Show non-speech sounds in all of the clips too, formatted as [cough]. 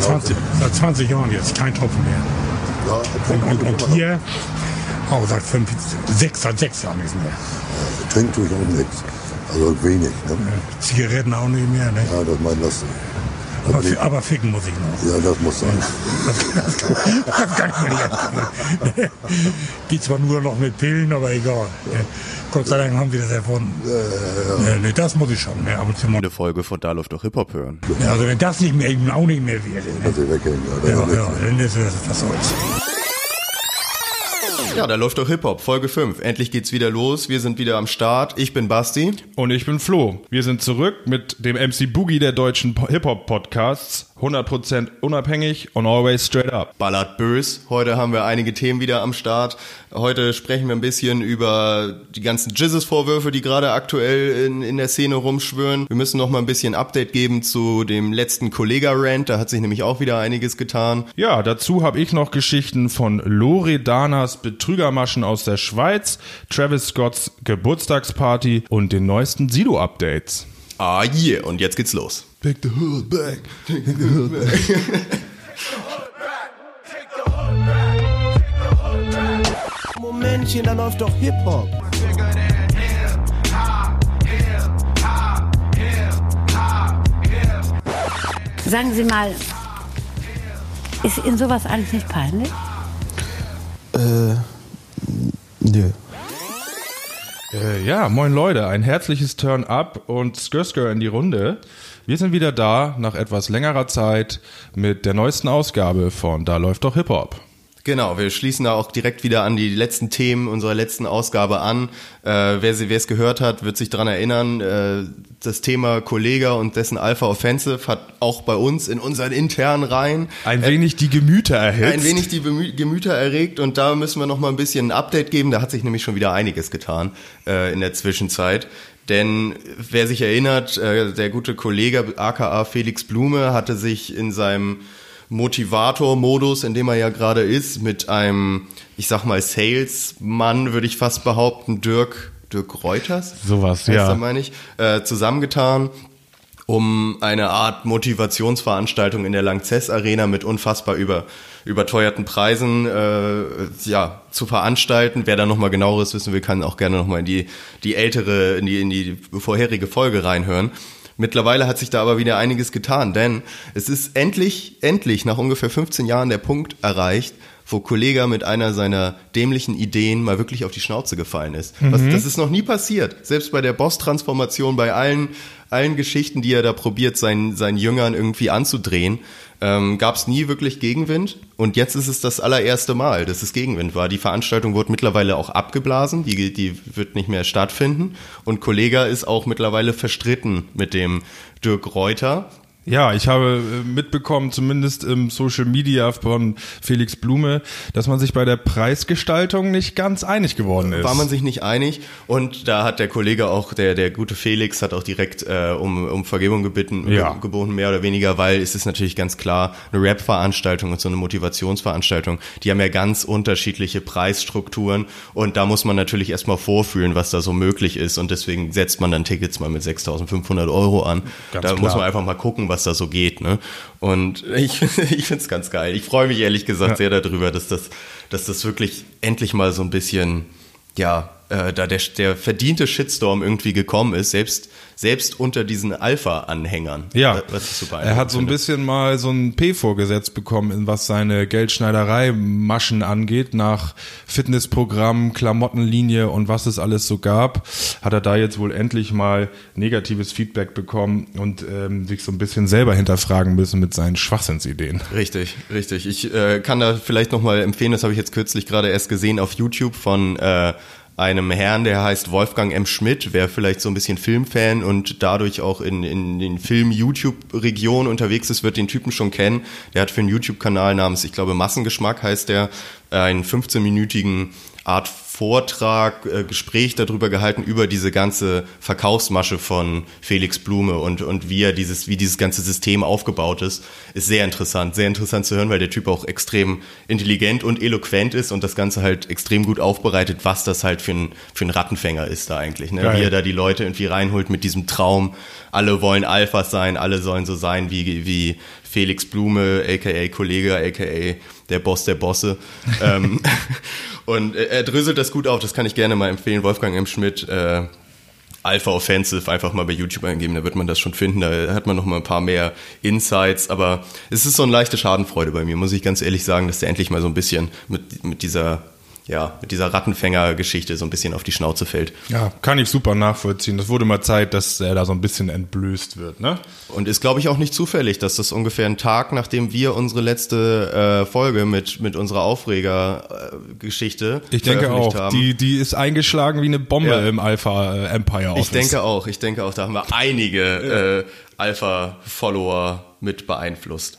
Seit 20, seit 20 Jahren jetzt, kein Tropfen mehr. Ja, Und, und, und hier auch seit fünf, sechs, seit sechs Jahren nicht mehr. trinkt tue ich auch nichts. Also wenig. Ne? Zigaretten auch nicht mehr. Ne? Ja, das mein das. Aber, fi- aber ficken muss ich noch. Ja, das muss sein. [laughs] Das kann ich mir nicht erklären. Geht zwar nur noch mit Pillen, aber egal. Ne? Gott sei Dank haben sie das erfunden. Ne, ne, das muss ich schon. Ne? Aber zum Eine Folge von Da läuft doch Hip-Hop hören. Ja, also wenn das nicht mehr, eben auch nicht mehr wäre. Ne? Ich weghängen. Ja, Ja, das ja, dann ist es was soll's. Ja, da läuft doch Hip-Hop, Folge 5. Endlich geht's wieder los. Wir sind wieder am Start. Ich bin Basti. Und ich bin Flo. Wir sind zurück mit dem MC Boogie der deutschen Po- Hip-Hop-Podcasts. 100% unabhängig und always straight up. Ballard Bös. Heute haben wir einige Themen wieder am Start. Heute sprechen wir ein bisschen über die ganzen Jizzes-Vorwürfe, die gerade aktuell in, in der Szene rumschwören. Wir müssen noch mal ein bisschen Update geben zu dem letzten Kollega-Rant. Da hat sich nämlich auch wieder einiges getan. Ja, dazu habe ich noch Geschichten von Loredanas Betrügermaschen aus der Schweiz, Travis Scotts Geburtstagsparty und den neuesten Sido-Updates. Ah, yeah. Und jetzt geht's los. Pick the hood back. Momentchen, da läuft doch Hip-Hop. Sagen Sie mal, ist Ihnen sowas eigentlich nicht peinlich? Nö. Äh, ja, moin Leute, ein herzliches Turn-up und Skr in die Runde. Wir sind wieder da nach etwas längerer Zeit mit der neuesten Ausgabe von Da läuft doch Hip-Hop. Genau, wir schließen da auch direkt wieder an die letzten Themen unserer letzten Ausgabe an. Äh, wer sie- wer es gehört hat, wird sich dran erinnern. Äh, das Thema Kollega und dessen Alpha Offensive hat auch bei uns in unseren internen Reihen Ein wenig die Gemüter erhitzt. ein wenig die Bemü Gemüter erregt und da müssen wir noch mal ein bisschen ein Update geben. Da hat sich nämlich schon wieder einiges getan äh, in der Zwischenzeit. Denn wer sich erinnert, äh, der gute Kollege aka Felix Blume hatte sich in seinem Motivator-Modus, in dem er ja gerade ist, mit einem, ich sag mal, Salesmann, würde ich fast behaupten, Dirk, Dirk Reuters. Sowas, ja. meine ich, äh, zusammengetan, um eine Art Motivationsveranstaltung in der Langzess Arena mit unfassbar über, überteuerten Preisen äh, ja, zu veranstalten. Wer da nochmal genaueres wissen will, kann auch gerne nochmal in die, die ältere, in die, in die vorherige Folge reinhören. Mittlerweile hat sich da aber wieder einiges getan, denn es ist endlich, endlich nach ungefähr 15 Jahren der Punkt erreicht, wo Kollega mit einer seiner dämlichen Ideen mal wirklich auf die Schnauze gefallen ist. Was, das ist noch nie passiert. Selbst bei der Boss-Transformation, bei allen, allen Geschichten, die er da probiert, seinen, seinen Jüngern irgendwie anzudrehen, ähm, gab es nie wirklich Gegenwind. Und jetzt ist es das allererste Mal, dass es Gegenwind war. Die Veranstaltung wurde mittlerweile auch abgeblasen, die, die wird nicht mehr stattfinden. Und Kollega ist auch mittlerweile verstritten mit dem Dirk Reuter. Ja, ich habe äh, mitbekommen, zumindest im Social Media von Felix Blume, dass man sich bei der Preisgestaltung nicht ganz einig geworden ist. war man sich nicht einig und da hat der Kollege auch, der, der gute Felix, hat auch direkt äh, um, um Vergebung gebeten, Ja. ge- geboten, mehr oder weniger, weil es ist natürlich ganz klar, eine Rap-Veranstaltung und so eine Motivationsveranstaltung, die haben ja ganz unterschiedliche Preisstrukturen und da muss man natürlich erstmal vorfühlen, was da so möglich ist und deswegen setzt man dann Tickets mal mit 6.500 Euro an. Ganz da klar. muss man einfach mal gucken, was da so geht. Ne? Und [laughs] ich, ich finde es ganz geil. Ich freue mich ehrlich gesagt sehr darüber, dass das, dass das wirklich endlich mal so ein bisschen, ja, äh, da der, der verdiente Shitstorm irgendwie gekommen ist, selbst, selbst unter diesen Alpha-Anhängern. Ja, super er hat so ein bisschen mal so ein P vorgesetzt bekommen, in was seine Geldschneiderei-Maschen angeht, nach Fitnessprogramm, Klamottenlinie und was es alles so gab, hat er da jetzt wohl endlich mal negatives Feedback bekommen und ähm, sich so ein bisschen selber hinterfragen müssen mit seinen Schwachsinnsideen. Richtig, richtig. Ich äh, kann da vielleicht nochmal empfehlen, das habe ich jetzt kürzlich gerade erst gesehen auf YouTube von äh, einem Herrn, der heißt Wolfgang M. Schmidt, wer vielleicht so ein bisschen Filmfan und dadurch auch in, in den Film-YouTube-Regionen unterwegs ist, wird den Typen schon kennen. Der hat für einen YouTube-Kanal namens, ich glaube, Massengeschmack heißt der, einen 15-minütigen Art Vortrag, äh, Gespräch darüber gehalten, über diese ganze Verkaufsmasche von Felix Blume und, und wie er dieses, wie dieses ganze System aufgebaut ist, ist sehr interessant. Sehr interessant zu hören, weil der Typ auch extrem intelligent und eloquent ist und das Ganze halt extrem gut aufbereitet, was das halt für ein, für ein Rattenfänger ist da eigentlich. Ne? Geil. Wie er da die Leute irgendwie reinholt mit diesem Traum, alle wollen Alphas sein, alle sollen so sein wie, wie Felix Blume, aka Kollege, aka der Boss der Bosse. [laughs] ähm, und er er dröselt das gut auf, das kann ich gerne mal empfehlen. Wolfgang M. Schmidt, äh, Alpha Offensive, einfach mal bei YouTube eingeben, da wird man das schon finden. Da hat man noch mal ein paar mehr Insights, aber es ist so eine leichte Schadenfreude bei mir, muss ich ganz ehrlich sagen, dass der endlich mal so ein bisschen mit, mit dieser, ja, mit dieser Rattenfänger-Geschichte so ein bisschen auf die Schnauze fällt. Ja, kann ich super nachvollziehen. Das wurde mal Zeit, dass er da so ein bisschen entblößt wird, ne? Und ist, glaube ich, auch nicht zufällig, dass das ungefähr ein Tag, nachdem wir unsere letzte äh, Folge mit, mit unserer Aufreger-Geschichte Ich denke auch. haben. Die, die ist eingeschlagen wie eine Bombe Ja. im Alpha äh, Empire Office. Ich denke auch, ich denke auch, da haben wir einige äh, Alpha-Follower mit beeinflusst.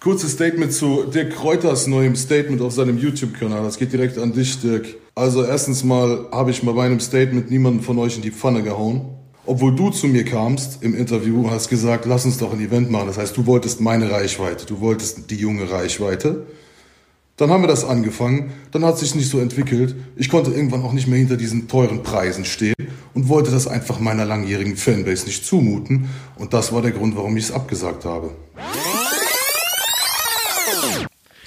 Kurzes Statement zu Dirk Kräuters neuem Statement auf seinem YouTube-Kanal. Das geht direkt an dich, Dirk. Also erstens mal habe ich bei einem Statement niemanden von euch in die Pfanne gehauen. Obwohl du zu mir kamst im Interview, hast gesagt, lass uns doch ein Event machen. Das heißt, du wolltest meine Reichweite, du wolltest die junge Reichweite. Dann haben wir das angefangen, dann hat sich nicht so entwickelt. Ich konnte irgendwann auch nicht mehr hinter diesen teuren Preisen stehen und wollte das einfach meiner langjährigen Fanbase nicht zumuten. Und das war der Grund, warum ich es abgesagt habe.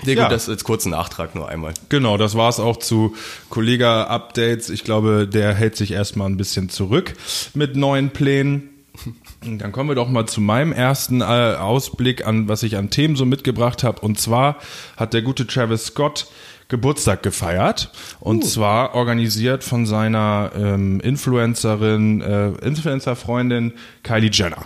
Sehr gut, Ja. das als kurzen Nachtrag nur einmal. Genau, das war's auch zu Kollega-Updates. Ich glaube, der hält sich erstmal ein bisschen zurück mit neuen Plänen. Dann kommen wir doch mal zu meinem ersten äh, Ausblick an, was ich an Themen so mitgebracht habe. Und zwar hat der gute Travis Scott Geburtstag gefeiert. Und zwar organisiert von seiner ähm, Influencerin, äh, Influencer-Freundin Kylie Jenner.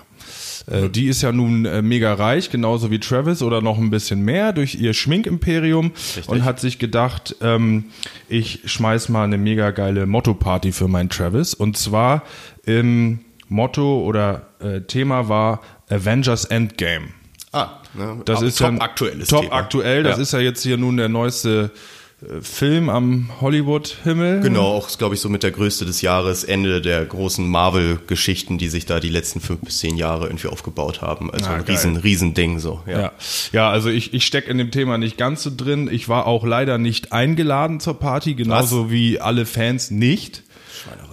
Äh, Die ist ja nun äh, mega reich, genauso wie Travis oder noch ein bisschen mehr durch ihr Schminkimperium und hat sich gedacht, ähm, ich schmeiß mal eine mega geile Motto-Party für meinen Travis. Und zwar im Motto oder äh, Thema war Avengers Endgame. Ah, ne, Das ist top ja aktuelles top Thema. aktuell. Das Ja. ist ja jetzt hier nun der neueste Film am Hollywood-Himmel. Genau, auch, glaube ich, so mit der größte des Jahres, Ende der großen Marvel-Geschichten, die sich da die letzten fünf bis zehn Jahre irgendwie aufgebaut haben. Also Ah, ein geil. riesen, riesen Ding so. Ja. Ja, ja also ich, ich stecke in dem Thema nicht ganz so drin. Ich war auch leider nicht eingeladen zur Party, genauso wie alle Fans nicht.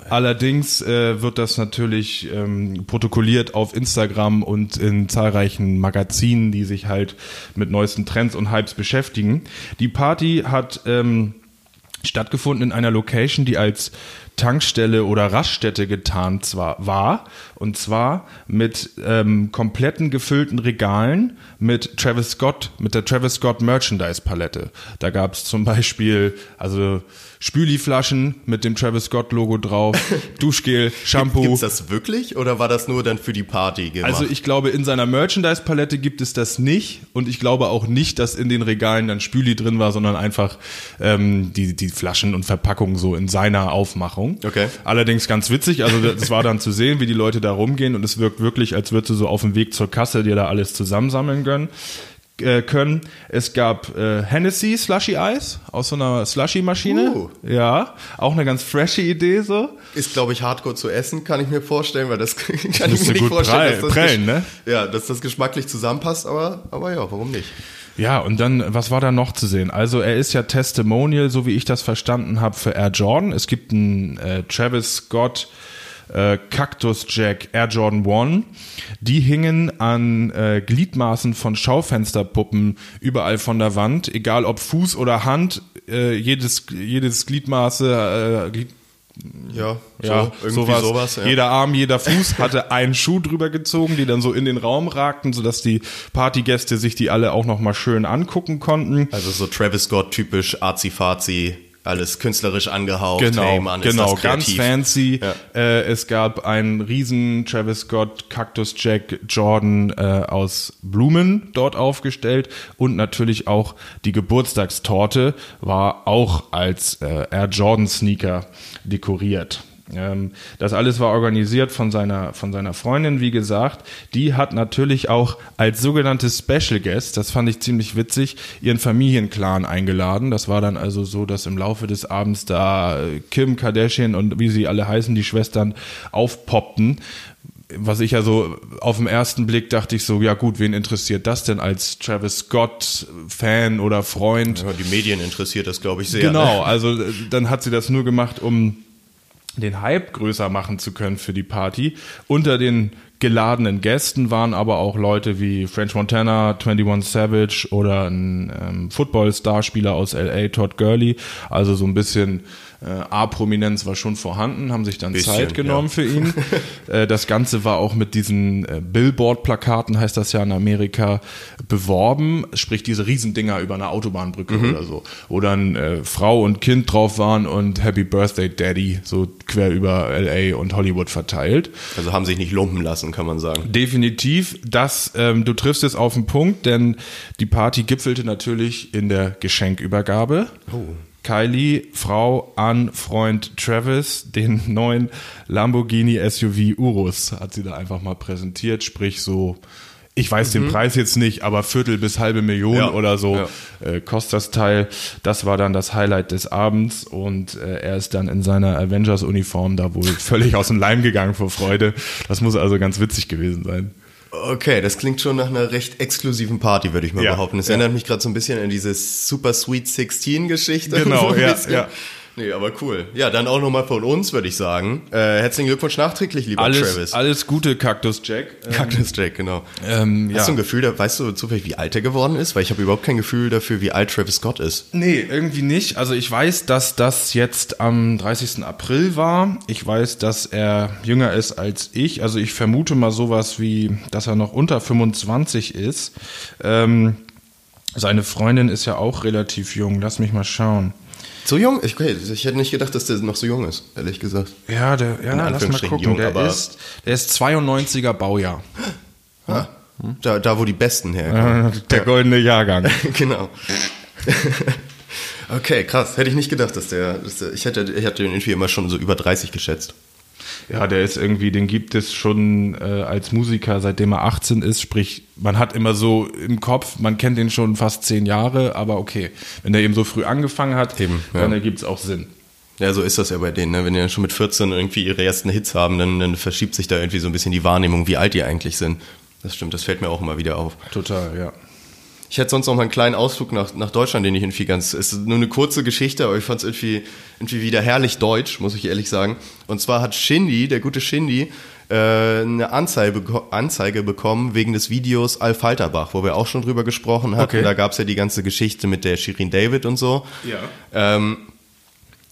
Allerdings äh, wird das natürlich ähm, protokolliert auf Instagram und in zahlreichen Magazinen, die sich halt mit neuesten Trends und Hypes beschäftigen. Die Party hat ähm, stattgefunden in einer Location, die als Tankstelle oder Raststätte getarnt zwar war und zwar mit ähm, kompletten gefüllten Regalen mit Travis Scott, mit der Travis Scott Merchandise Palette. Da gab es zum Beispiel also Spüliflaschen mit dem Travis Scott Logo drauf, [laughs] Duschgel, Shampoo. Gibt's das wirklich oder war das nur dann für die Party gemacht? Also ich glaube, in seiner Merchandise-Palette gibt es das nicht und ich glaube auch nicht, dass in den Regalen dann Spüli drin war, sondern einfach ähm, die, die Flaschen und Verpackungen so in seiner Aufmachung. Okay. Allerdings ganz witzig, also das war dann zu sehen, wie die Leute da rumgehen und es wirkt wirklich, als würdest du so auf dem Weg zur Kasse dir da alles zusammensammeln können. Äh, können. Es gab äh, Hennessy Slushy Eis aus so einer Slushy-Maschine. Uh. Ja, auch eine ganz frische Idee so. ist, glaube ich, hardcore zu essen, kann ich mir vorstellen, weil das [laughs] kann ich müsste mir nicht vorstellen, prall- dass das, prellen, ne? ja, dass das geschmacklich zusammenpasst, aber, aber ja, warum nicht? Ja, und dann, was war da noch zu sehen? Also er ist ja Testimonial, so wie ich das verstanden habe, für Air Jordan. Es gibt einen äh, Travis Scott äh, Cactus Jack Air Jordan One. Die hingen an äh, Gliedmaßen von Schaufensterpuppen überall von der Wand, egal ob Fuß oder Hand, äh, jedes, jedes Gliedmaße, äh, Ja, so, ja, irgendwie sowas. sowas. ja. Jeder Arm, jeder Fuß hatte einen Schuh drüber gezogen, die dann so in den Raum ragten, sodass die Partygäste sich die alle auch nochmal schön angucken konnten. Also so Travis Scott typisch arzi-fazi, alles künstlerisch angehaucht. Genau, hey, Mann, genau, ganz fancy. Ja. Äh, es gab einen riesen Travis Scott Cactus Jack Jordan äh, aus Blumen dort aufgestellt und natürlich auch die Geburtstagstorte war auch als äh, Air Jordan Sneaker dekoriert. Ähm, das alles war organisiert von seiner, von seiner Freundin, wie gesagt. Die hat natürlich auch als sogenannte Special Guest, das fand ich ziemlich witzig, ihren Familienclan eingeladen. Das war dann also so, dass im Laufe des Abends da äh, Kim Kardashian und wie sie alle heißen, die Schwestern aufpoppten. Was ich ja so auf den ersten Blick dachte ich so, ja gut, wen interessiert das denn als Travis Scott Fan oder Freund? Ja, die Medien interessiert das, glaube ich, sehr. Genau, Ne? also äh, dann hat sie das nur gemacht, um den Hype größer machen zu können für die Party. Unter den geladenen Gästen waren aber auch Leute wie French Montana, 21 Savage oder ein ähm, Football-Starspieler aus LA, Todd Gurley. Also so ein bisschen äh, A-Prominenz war schon vorhanden, haben sich dann Bisschen, Zeit genommen ja. für ihn. [laughs] äh, das Ganze war auch mit diesen äh, Billboard-Plakaten, heißt das ja in Amerika, beworben. Sprich diese Riesendinger über eine Autobahnbrücke Mhm. oder so. Wo dann äh, Frau und Kind drauf waren und Happy Birthday Daddy so quer über LA und Hollywood verteilt. Also haben sich nicht lumpen lassen, kann man sagen. Definitiv, das, ähm, du triffst es auf den Punkt, denn die Party gipfelte natürlich in der Geschenkübergabe. Kylie, Frau an Freund Travis, den neuen Lamborghini SUV Urus, hat sie da einfach mal präsentiert, sprich so, ich weiß den Preis jetzt nicht, aber Viertel bis halbe Million Ja, oder so ja. äh, kostet das Teil. Das war dann das Highlight des Abends und äh, er ist dann in seiner Avengers-Uniform da wohl völlig aus dem Leim gegangen vor Freude. Das muss also ganz witzig gewesen sein. Okay, das klingt schon nach einer recht exklusiven Party, würde ich mal Ja, behaupten. Es ja. erinnert mich gerade so ein bisschen an diese Super Sweet 16 Geschichte. [laughs] Genau, so ja, ja. Nee, aber cool. Ja, dann auch nochmal von uns, würde ich sagen. Äh, herzlichen Glückwunsch nachträglich, lieber Alles, Travis. alles Gute, Cactus Jack. [laughs] Ähm, Cactus Jack, genau. Ähm, Hast ja. du ein Gefühl, da, weißt du zufällig, wie alt er geworden ist? Weil ich habe überhaupt kein Gefühl dafür, wie alt Travis Scott ist. Nee, irgendwie nicht. Also ich weiß, dass das jetzt am 30. April war. Ich weiß, dass er jünger ist als ich. Also ich vermute mal sowas wie, dass er noch unter 25 ist. Ähm, seine Freundin ist ja auch relativ jung. Lass mich mal schauen. So jung? Ich, okay, ich hätte nicht gedacht, dass der noch so jung ist, ehrlich gesagt. Ja, der, ja, lass mal gucken. jung, der, ist, der ist 92er Baujahr. [gasps] Da, da wo die Besten herkommen. Der goldene Jahrgang. [laughs] genau. [laughs] okay, krass. Hätte ich nicht gedacht, dass der, dass der ich hätte, ich hatte den irgendwie immer schon so über 30 geschätzt. Ja, der ist irgendwie, den gibt es schon äh, als Musiker, seitdem er 18 ist. Sprich, man hat immer so im Kopf, man kennt den schon fast zehn Jahre, aber okay, wenn der eben so früh angefangen hat, Eben, ja. dann ergibt es auch Sinn. Ja, so ist das ja bei denen. Ne? Wenn die dann schon mit 14 irgendwie ihre ersten Hits haben, dann, dann verschiebt sich da irgendwie so ein bisschen die Wahrnehmung, wie alt die eigentlich sind. Das stimmt, das fällt mir auch immer wieder auf. Total, ja. Ich hätte sonst noch mal einen kleinen Ausflug nach, nach Deutschland, den ich irgendwie ganz. Es ist nur eine kurze Geschichte, aber ich fand es irgendwie, irgendwie wieder herrlich deutsch, muss ich ehrlich sagen. Und zwar hat Shindy, der gute Shindy, äh, eine Anzeige, Anzeige bekommen wegen des Videos Al Falterbach, wo wir auch schon drüber gesprochen hatten. Okay. Da gab es ja die ganze Geschichte mit der Shirin David und so. Ja. Ähm,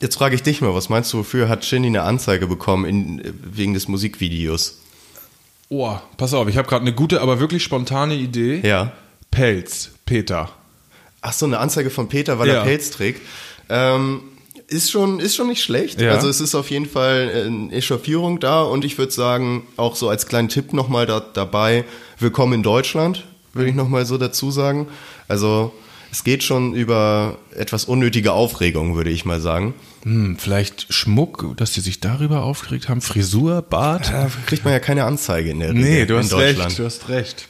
jetzt frage ich dich mal, was meinst du, wofür hat Shindy eine Anzeige bekommen in, wegen des Musikvideos? Oh, pass auf, ich habe gerade eine gute, aber wirklich spontane Idee. Ja. Pelz, Peter. Ach so, eine Anzeige von Peter, weil Ja. er Pelz trägt. Ähm, ist schon, ist schon nicht schlecht. Ja. Also es ist auf jeden Fall eine Echauffierung da und ich würde sagen, auch so als kleinen Tipp nochmal da, dabei, willkommen in Deutschland, würde ich nochmal so dazu sagen. Also es geht schon über etwas unnötige Aufregung, würde ich mal sagen. Hm, vielleicht Schmuck, dass die sich darüber aufgeregt haben. Frisur, Bart. Da kriegt man ja keine Anzeige in der Regel Nee, du in hast Deutschland. recht, du hast recht.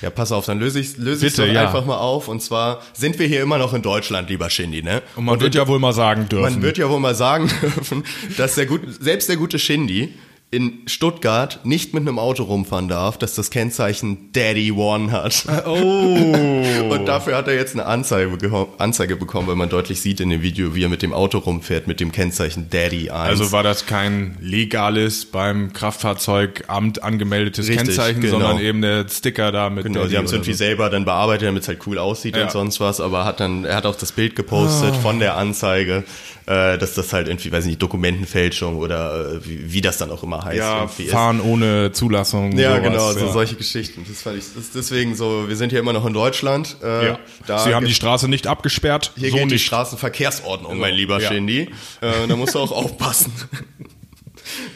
Ja, pass auf, dann löse ich löse ich Bitte, doch ja. einfach mal auf. Und zwar sind wir hier immer noch in Deutschland, lieber Shindy, ne? Und man wird ja wohl mal sagen dürfen. Man wird ja wohl mal sagen [laughs] dürfen, dass der gut, selbst der gute Shindy in Stuttgart nicht mit einem Auto rumfahren darf, das das Kennzeichen Daddy One hat. oh. [laughs] Und dafür hat er jetzt eine Anzeige, bekommen- Anzeige bekommen, weil man deutlich sieht in dem Video, wie er mit dem Auto rumfährt, mit dem Kennzeichen Daddy 1. Also war das kein legales beim Kraftfahrzeugamt angemeldetes Richtig, Kennzeichen, genau. sondern eben der Sticker da mit Genau, Daddy sie haben es irgendwie so. selber dann bearbeitet, damit es halt cool aussieht Ja. und sonst was, aber hat dann, er hat auch das Bild gepostet Ah. von der Anzeige, äh, dass das halt irgendwie, weiß ich nicht, Dokumentenfälschung oder äh, wie, wie das dann auch immer heißt. Ja, irgendwie ist. fahren ohne Zulassung. Ja, sowas, genau, so ja. solche Geschichten. Das fand ich, das ist deswegen so, wir sind hier immer noch in Deutschland. Äh, Ja. da Sie haben die Straße nicht abgesperrt. hier so die nicht. Straßenverkehrsordnung, mein lieber Ja. Shindy. Äh, da musst du auch [laughs] aufpassen.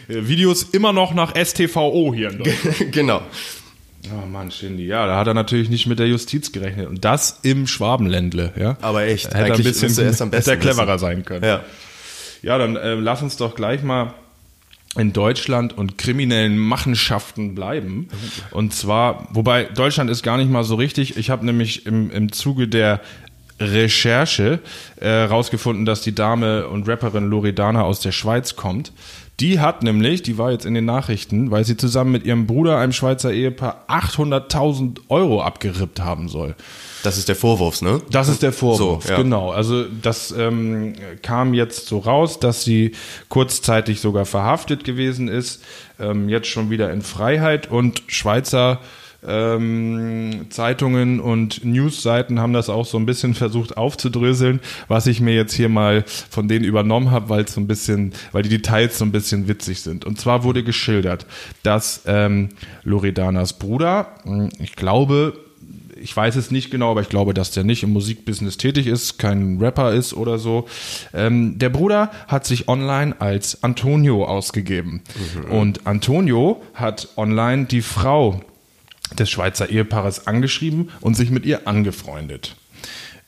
Äh, Videos immer noch nach STVO hier in [laughs] Deutschland. genau. Oh Mann, Shindy. Ja, da hat er natürlich nicht mit der Justiz gerechnet. Und das im Schwabenländle, ja. Aber echt, Hätte er ein eigentlich bisschen müsste er es am besten [laughs] hätte er cleverer sein können. Ja. Ja, dann äh, lass uns doch gleich mal in Deutschland und kriminellen Machenschaften bleiben. Und zwar, wobei Deutschland ist gar nicht mal so richtig. Ich habe nämlich im, im Zuge der Recherche äh, rausgefunden, dass die Dame und Rapperin Loredana aus der Schweiz kommt. Die hat nämlich, die war jetzt in den Nachrichten, weil sie zusammen mit ihrem Bruder, einem Schweizer Ehepaar, 800.000 Euro abgerippt haben soll. Das ist der Vorwurf, ne? Das ist der Vorwurf, So, ja. genau. Also das ähm, kam jetzt so raus, dass sie kurzzeitig sogar verhaftet gewesen ist, ähm, jetzt schon wieder in Freiheit und Schweizer ähm, Zeitungen und Newsseiten haben das auch so ein bisschen [laughs] versucht aufzudröseln, was ich mir jetzt hier mal von denen übernommen habe, weil es so ein bisschen, weil die Details so ein bisschen witzig sind. Und zwar wurde geschildert, dass ähm, Loredanas Bruder, mh, ich glaube, ich weiß es nicht genau, aber ich glaube, dass der nicht im Musikbusiness tätig ist, kein Rapper ist oder so. Ähm, der Bruder hat sich online als Antonio ausgegeben. Und Antonio hat online die Frau des Schweizer Ehepaares angeschrieben und sich mit ihr angefreundet.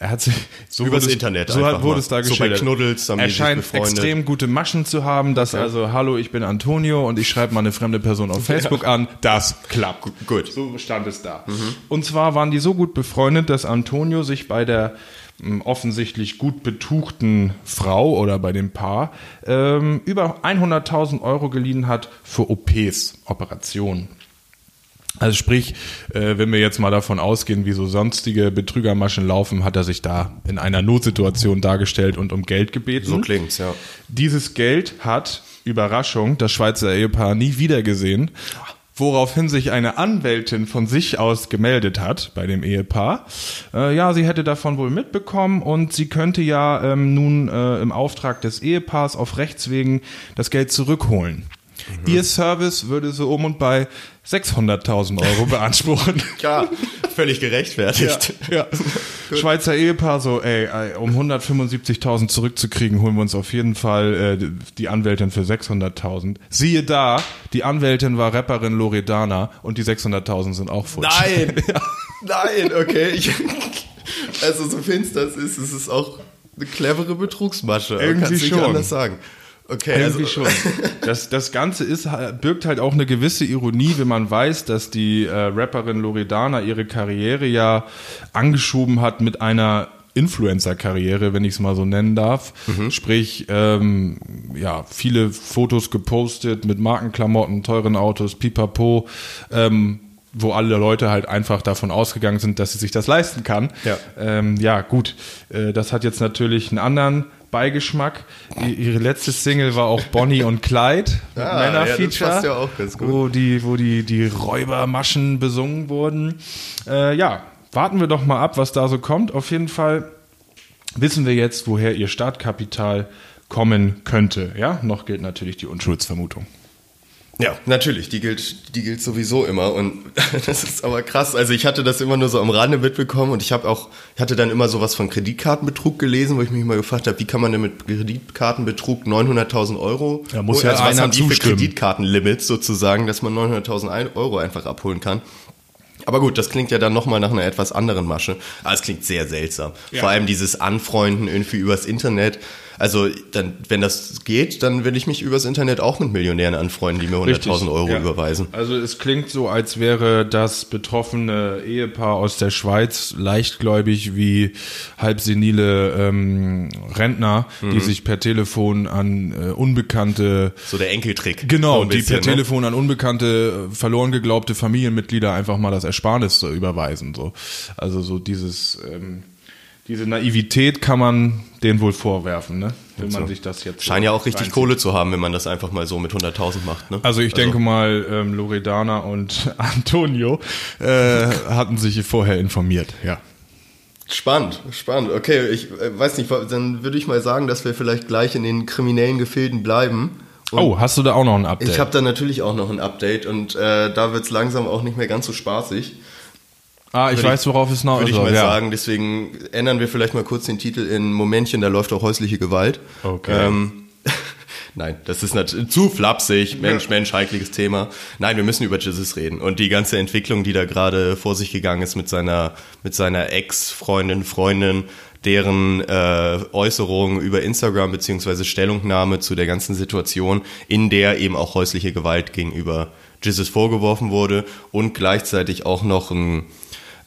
Er hat sich so Übers Internet so einfach hat, wurde es da So bei. Knuddels er scheint extrem gute Maschen zu haben, dass also hallo, ich bin Antonio und ich schreibe mal eine fremde Person auf Facebook an. Das klappt. Gut. So stand es da. Und zwar waren die so gut befreundet, dass Antonio sich bei der m, offensichtlich gut betuchten Frau oder bei dem Paar ähm, über 100.000 Euro geliehen hat für OPs, Operationen. Also sprich, äh, wenn wir jetzt mal davon ausgehen, wie so sonstige Betrügermaschen laufen, hat er sich da in einer Notsituation dargestellt und um Geld gebeten. So klingt's, ja. Dieses Geld hat, Überraschung, das Schweizer Ehepaar nie wiedergesehen, woraufhin sich eine Anwältin von sich aus gemeldet hat bei dem Ehepaar. Äh, ja, sie hätte davon wohl mitbekommen und sie könnte ja ähm, nun äh, im Auftrag des Ehepaars auf Rechtswegen das Geld zurückholen. Ihr Service würde so um und bei 600.000 Euro [laughs] beanspruchen. Ja, völlig gerechtfertigt. Ja. [laughs] Schweizer Ehepaar so, ey, um 175.000 zurückzukriegen, holen wir uns auf jeden Fall äh, die Anwältin für 600.000. Siehe da, die Anwältin war Rapperin Loredana und die 600.000 sind auch futsch. Nein! [laughs] Nein, okay. Ich, also so finster es ist, es ist auch eine clevere Betrugsmasche. Irgendwie Kannst nicht schon. anders sagen. Okay, Irgendwie also, schon. Das, das Ganze ist, birgt halt auch eine gewisse Ironie, wenn man weiß, dass die äh, Rapperin Loredana ihre Karriere ja angeschoben hat mit einer Influencer-Karriere, wenn ich es mal so nennen darf. Sprich, ähm, ja, viele Fotos gepostet mit Markenklamotten, teuren Autos, pipapo, ähm, wo alle Leute halt einfach davon ausgegangen sind, dass sie sich das leisten kann. Ja. Ähm, ja, gut. Äh, das hat jetzt natürlich einen anderen Beigeschmack. Ihre letzte Single war auch Bonnie und Clyde, [laughs] Ah, Männerfeature, ja, ja wo die, wo die, die Räubermaschen besungen wurden. Äh, ja, warten wir doch mal ab, was da so kommt. Auf jeden Fall wissen wir jetzt, woher ihr Startkapital kommen könnte. Ja, noch gilt natürlich die Unschuldsvermutung. Ja, natürlich, die gilt, die gilt sowieso immer und [laughs] das ist aber krass. Also ich hatte das immer nur so am Rande mitbekommen und ich habe auch, ich hatte dann immer sowas von Kreditkartenbetrug gelesen, wo ich mich mal gefragt habe, wie kann man denn mit Kreditkartenbetrug 900.000 Euro? Da muss ja also was einer haben die für zustimmen. Kreditkartenlimits sozusagen, dass man 900.000 Ein- Euro einfach abholen kann? Aber gut, das klingt ja dann nochmal nach einer etwas anderen Masche. Aber es klingt sehr seltsam. Vor allem dieses Anfreunden irgendwie übers Internet. Also dann, wenn das geht, dann will ich mich übers Internet auch mit Millionären anfreunden, die mir 100.000 Euro ja. überweisen. Also es klingt so, als wäre das betroffene Ehepaar aus der Schweiz leichtgläubig wie halbsenile ähm, Rentner, Mhm. die sich per Telefon an äh, unbekannte So der Enkeltrick. So Genau, die bisschen, per ne? Telefon an unbekannte, äh, verloren geglaubte Familienmitglieder einfach mal das Ersparnis so überweisen. So. Also so dieses, ähm, diese Naivität kann man denen wohl vorwerfen, ne? wenn man sich das jetzt so Scheint ja auch richtig reinzieht. Kohle zu haben, wenn man das einfach mal so mit 100.000 macht. Ne? Also ich denke mal, ähm, Loredana und [laughs] Antonio äh, hatten sich vorher informiert, ja. Spannend, spannend. Okay, ich äh, weiß nicht, dann würde ich mal sagen, dass wir vielleicht gleich in den kriminellen Gefilden bleiben. Und Oh, hast du da auch noch ein Update? Ich habe da natürlich auch noch ein Update und äh, da wird's langsam auch nicht mehr ganz so spaßig. Ah, ich weiß, worauf es hinaus Würde ich mal ja. sagen. Deswegen ändern wir vielleicht mal kurz den Titel in Momentchen, da läuft auch häusliche Gewalt. Okay. Ähm, [laughs] Nein, das ist natürlich zu flapsig. Mensch, Mensch, heikliges Thema. Nein, wir müssen über Jesus reden. Und die ganze Entwicklung, die da gerade vor sich gegangen ist mit seiner, mit seiner Ex-Freundin, Freundin, deren äh, Äußerungen über Instagram beziehungsweise Stellungnahme zu der ganzen Situation, in der eben auch häusliche Gewalt gegenüber Jesus vorgeworfen wurde und gleichzeitig auch noch ein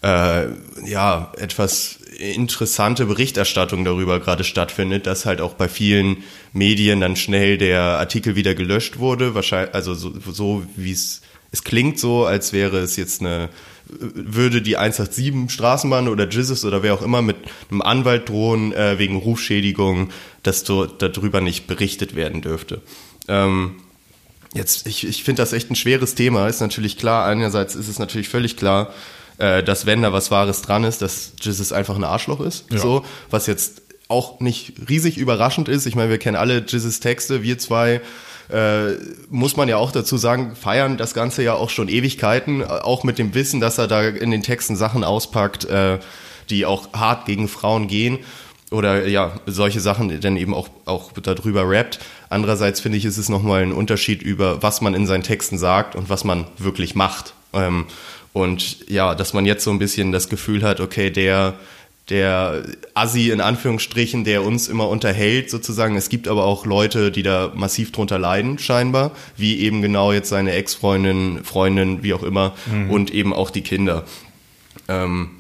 äh, ja etwas interessante Berichterstattung darüber gerade stattfindet, dass halt auch bei vielen Medien dann schnell der Artikel wieder gelöscht wurde, wahrscheinlich also so, so wie es es klingt so, als wäre es jetzt eine würde die 187 Straßenbahn oder Jesus oder wer auch immer mit einem Anwalt drohen äh, wegen Rufschädigung, dass so darüber nicht berichtet werden dürfte. Ähm, jetzt, ich, ich finde das echt ein schweres Thema. Ist natürlich klar, einerseits ist es natürlich völlig klar, äh, dass wenn da was Wahres dran ist, dass Jesus einfach ein Arschloch ist. Ja. So, was jetzt auch nicht riesig überraschend ist. Ich meine, wir kennen alle Jesus Texte, wir zwei äh, muss man ja auch dazu sagen, feiern das Ganze ja auch schon Ewigkeiten, auch mit dem Wissen, dass er da in den Texten Sachen auspackt, äh, die auch hart gegen Frauen gehen oder ja, solche Sachen dann eben auch, auch darüber rappt. Andererseits finde ich, ist es nochmal ein Unterschied über, was man in seinen Texten sagt und was man wirklich macht. Ähm, und ja, dass man jetzt so ein bisschen das Gefühl hat, okay, der, der Assi in Anführungsstrichen, der uns immer unterhält sozusagen. Es gibt aber auch Leute, die da massiv drunter leiden scheinbar, wie eben genau jetzt seine Ex-Freundin, Freundin, wie auch immer und eben auch die Kinder. Ähm,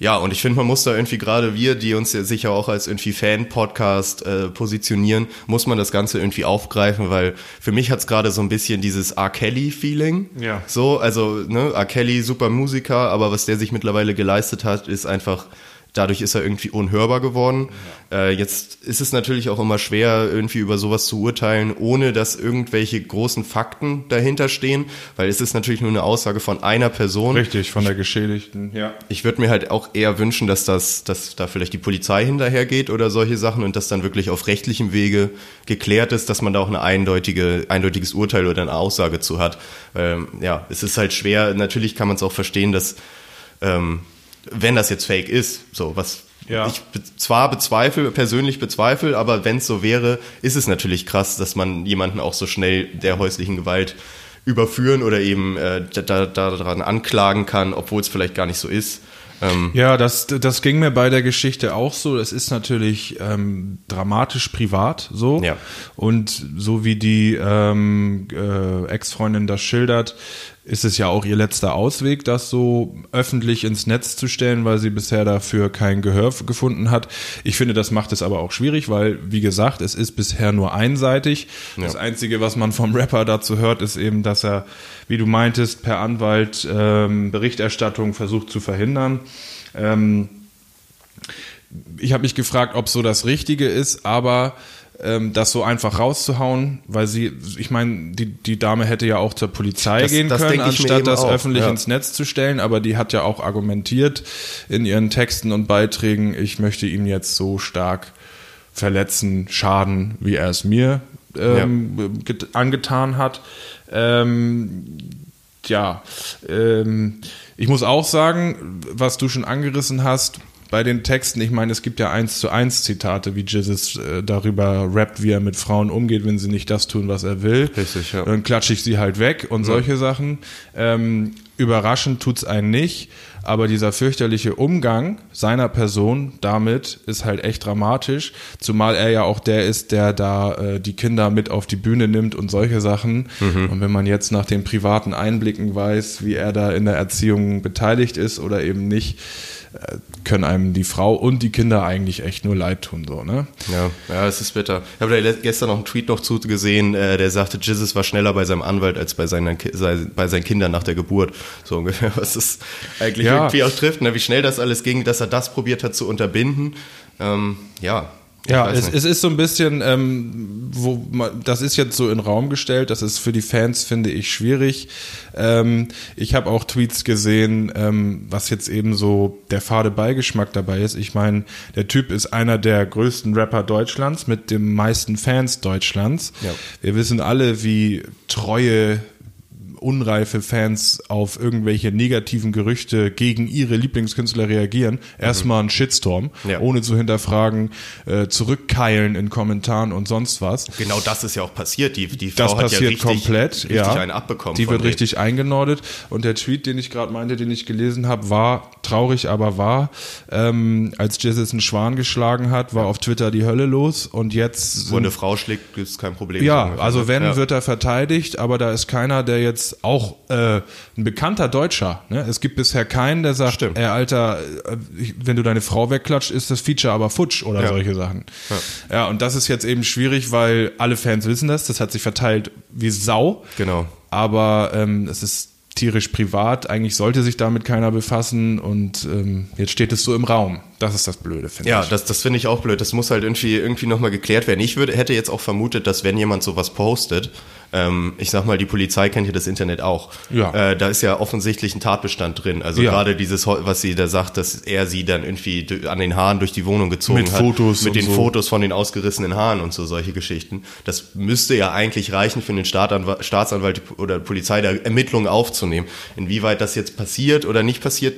ja, und ich finde, man muss da irgendwie gerade wir, die uns ja sicher auch als irgendwie Fan-Podcast äh, positionieren, muss man das Ganze irgendwie aufgreifen, weil für mich hat's gerade so ein bisschen dieses R. Kelly-Feeling. Ja. So, also, ne, R. Kelly, super Musiker, aber was der sich mittlerweile geleistet hat, ist einfach Dadurch ist er irgendwie unhörbar geworden. Äh, jetzt ist es natürlich auch immer schwer, irgendwie über sowas zu urteilen, ohne dass irgendwelche großen Fakten dahinter stehen, weil es ist natürlich nur eine Aussage von einer Person. Richtig, von der Geschädigten, ja. Ich würde mir halt auch eher wünschen, dass das, dass da vielleicht die Polizei hinterhergeht oder solche Sachen und das dann wirklich auf rechtlichem Wege geklärt ist, dass man da auch eine eindeutige, eindeutiges Urteil oder eine Aussage zu hat. Ähm, ja, es ist halt schwer. Natürlich kann man es auch verstehen, dass ähm, wenn das jetzt Fake ist, so was Ja. ich be zwar bezweifle, persönlich bezweifle, aber wenn es so wäre, ist es natürlich krass, dass man jemanden auch so schnell der häuslichen Gewalt überführen oder eben äh, da, da, daran anklagen kann, obwohl es vielleicht gar nicht so ist. Ähm, Ja, das, das ging mir bei der Geschichte auch so. Es ist natürlich ähm, dramatisch privat so. Ja. Und so wie die ähm, äh, Ex-Freundin das schildert, ist es ja auch ihr letzter Ausweg, das so öffentlich ins Netz zu stellen, weil sie bisher dafür kein Gehör gefunden hat. Ich finde, das macht es aber auch schwierig, weil, wie gesagt, es ist bisher nur einseitig. Das Einzige, was man vom Rapper dazu hört, ist eben, dass er, wie du meintest, per Anwalt ähm, Berichterstattung versucht zu verhindern. Ähm, ich habe mich gefragt, ob so das Richtige ist, aber ähm, das so einfach rauszuhauen, weil sie, ich meine, die, die Dame hätte ja auch zur Polizei Das- gehen das können, anstatt das auch, öffentlich ja. ins Netz zu stellen, aber die hat ja auch argumentiert in ihren Texten und Beiträgen, ich möchte ihn jetzt so stark verletzen, schaden, wie er es mir ähm, get- angetan hat. Ähm, ja, ähm, ich muss auch sagen, was du schon angerissen hast, bei den Texten, ich meine, es gibt ja eins zu eins Zitate, wie Jesus äh, darüber rappt, wie er mit Frauen umgeht, wenn sie nicht das tun, was er will. Richtig, ja. Dann klatsche ich sie halt weg und solche Sachen. Ähm, überraschend tut's einen nicht, aber dieser fürchterliche Umgang seiner Person damit ist halt echt dramatisch, zumal er ja auch der ist, der da äh, die Kinder mit auf die Bühne nimmt und solche Sachen. Und wenn man jetzt nach den privaten Einblicken weiß, wie er da in der Erziehung beteiligt ist oder eben nicht, können einem die Frau und die Kinder eigentlich echt nur leid tun, so, ne? Ja, ja, es ist bitter. Ich habe da gestern noch einen Tweet noch zu gesehen, äh, der sagte, Jesus war schneller bei seinem Anwalt als bei seinen, Ki- sei- bei seinen Kindern nach der Geburt. So ungefähr, [laughs] was es eigentlich Ja. irgendwie auch trifft, ne? wie schnell das alles ging, dass er das probiert hat zu unterbinden. Ähm, ja. Ja, es, es ist so ein bisschen, ähm, wo man, das ist jetzt so in den Raum gestellt, das ist für die Fans, finde ich, schwierig. Ähm, ich habe auch Tweets gesehen, ähm, was jetzt eben so der fade Beigeschmack dabei ist. Ich meine, der Typ ist einer der größten Rapper Deutschlands mit den meisten Fans Deutschlands. Ja. Wir wissen alle, wie treue unreife Fans auf irgendwelche negativen Gerüchte gegen ihre Lieblingskünstler reagieren. Erstmal ein Shitstorm. Ja. ohne zu hinterfragen, äh, zurückkeilen in Kommentaren und sonst was. Genau das ist ja auch passiert. Die, die Frau Das hat ja passiert richtig, komplett, richtig ja. einen abbekommen. Die wird richtig eingenordet. Und der Tweet, den ich gerade meinte, den ich gelesen habe, war traurig aber wahr. Ähm, als Jesus einen Schwan geschlagen hat, war auf Twitter die Hölle los und jetzt Wo eine Frau schlägt, ist kein Problem. ja, also wenn ja. wird er verteidigt, aber da ist keiner, der jetzt auch äh, ein bekannter Deutscher. Ne? Es gibt bisher keinen, der sagt, Stimmt. ey Alter, äh, wenn du deine Frau wegklatscht, ist das Feature aber futsch oder Ja. solche Sachen. Ja. und das ist jetzt eben schwierig, weil alle Fans wissen das. Das hat sich verteilt wie Sau. Genau. Aber ähm, es ist tierisch privat. Eigentlich sollte sich damit keiner befassen und ähm, jetzt steht es so im Raum. Das ist das Blöde, finde Ja, ich. das, das finde ich auch blöd. Das muss halt irgendwie, irgendwie nochmal geklärt werden. Ich würde, hätte jetzt auch vermutet, dass wenn jemand sowas postet, ähm, ich sag mal, die Polizei kennt ja das Internet auch. Ja. Äh, da ist ja offensichtlich ein Tatbestand drin. Also Ja. gerade dieses, was sie da sagt, dass er sie dann irgendwie an den Haaren durch die Wohnung gezogen Mit hat. Fotos Mit den so. Fotos von den ausgerissenen Haaren und so solche Geschichten. Das müsste ja eigentlich reichen für den Staatsanwalt, Staatsanwalt oder Polizei, da Ermittlungen aufzunehmen. Inwieweit das jetzt passiert oder nicht passiert,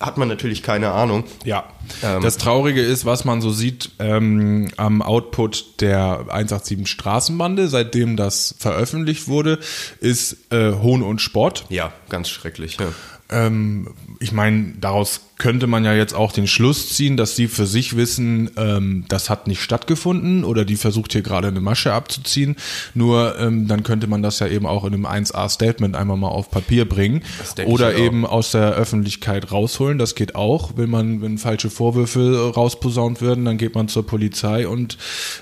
hat man natürlich keine Ahnung. Ja. Ähm. das Traurige ist, was man so sieht ähm, am Output der 187 Straßenbande, seitdem das veröffentlicht wurde, ist äh, Hohn und Spott. Ja, ganz schrecklich. Ja. Ähm, ich meine, daraus könnte man ja jetzt auch den Schluss ziehen, dass sie für sich wissen, ähm, das hat nicht stattgefunden oder die versucht hier gerade eine Masche abzuziehen. Nur ähm, dann könnte man das ja eben auch in einem 1A-Statement einmal mal auf Papier bringen oder auch. eben aus der Öffentlichkeit rausholen. Das geht auch, wenn man wenn falsche Vorwürfe rausposaunt werden, dann geht man zur Polizei und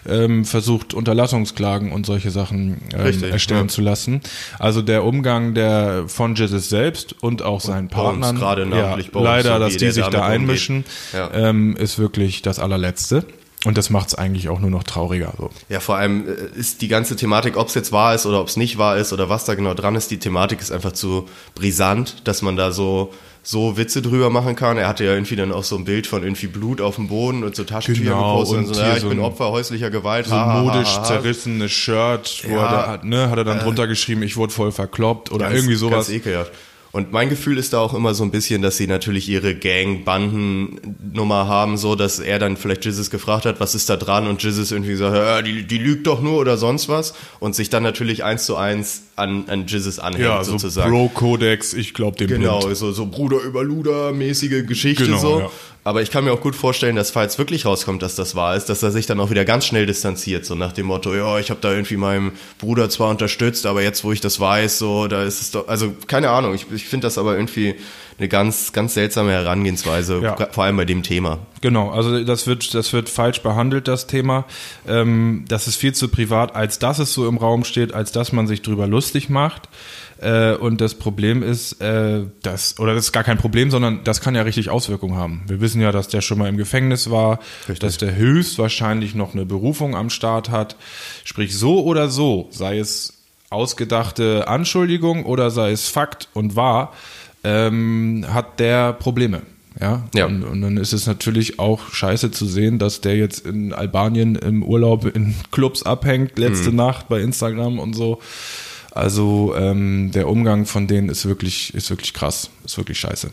ähm, versucht Unterlassungsklagen und solche Sachen ähm, Richtig, erstellen ja. zu lassen. Also der Umgang der von Jesus selbst und auch seinen uns, Partnern, uns, leider, wie die sich da einmischen. Ja. ähm, ist wirklich das allerletzte. Und das macht es eigentlich auch nur noch trauriger. So. Ja, vor allem äh, ist die ganze Thematik, ob es jetzt wahr ist oder ob es nicht wahr ist oder was da genau dran ist, die Thematik ist einfach zu brisant, dass man da so so Witze drüber machen kann. Er hatte ja irgendwie dann auch so ein Bild von irgendwie Blut auf dem Boden und so Taschentücher Genau, gepostet und, und so, ja, ich so bin Opfer häuslicher Gewalt. So ha, ein modisch ha, ha. zerrissenes Shirt, wo Ja, er da hat, ne, hat er dann äh, drunter geschrieben, ich wurde voll verkloppt oder Ganz- irgendwie sowas. Ganz ekelhaft. Und mein Gefühl ist da auch immer so ein bisschen, dass sie natürlich ihre Gang-Banden-Nummer haben, so dass er dann vielleicht Jesus gefragt hat, was ist da dran und Jesus irgendwie gesagt, ja, die, die lügt doch nur oder sonst was und sich dann natürlich eins zu eins an, an Jesus anhängt ja, so sozusagen. Bro-Kodex, ich glaube dem Genau, blind. so, so Bruder über Luder mäßige Geschichte Genau, so. ja. Aber ich kann mir auch gut vorstellen, dass falls wirklich rauskommt, dass das wahr ist, dass er sich dann auch wieder ganz schnell distanziert, so nach dem Motto, ja, ich habe da irgendwie meinem Bruder zwar unterstützt, aber jetzt, wo ich das weiß, so, da ist es doch, also keine Ahnung, ich, ich finde das aber irgendwie eine ganz, ganz seltsame Herangehensweise, Ja. vor allem bei dem Thema. Genau, also das wird, das wird falsch behandelt, das Thema. Ähm, das ist viel zu privat, als dass es so im Raum steht, als dass man sich drüber lustig macht. Äh, und das Problem ist, äh, dass, oder das ist gar kein Problem, sondern das kann ja richtig Auswirkungen haben. Wir wissen ja, dass der schon mal im Gefängnis war, Richtig. dass der höchstwahrscheinlich noch eine Berufung am Start hat. Sprich, so oder so, sei es ausgedachte Anschuldigung oder sei es Fakt und wahr, ähm, hat der Probleme. Ja, Ja. Und, und dann ist es natürlich auch scheiße zu sehen, dass der jetzt in Albanien im Urlaub in Clubs abhängt, letzte Mhm. Nacht bei Instagram und so. Also ähm, der Umgang von denen ist wirklich, ist wirklich krass, ist wirklich scheiße.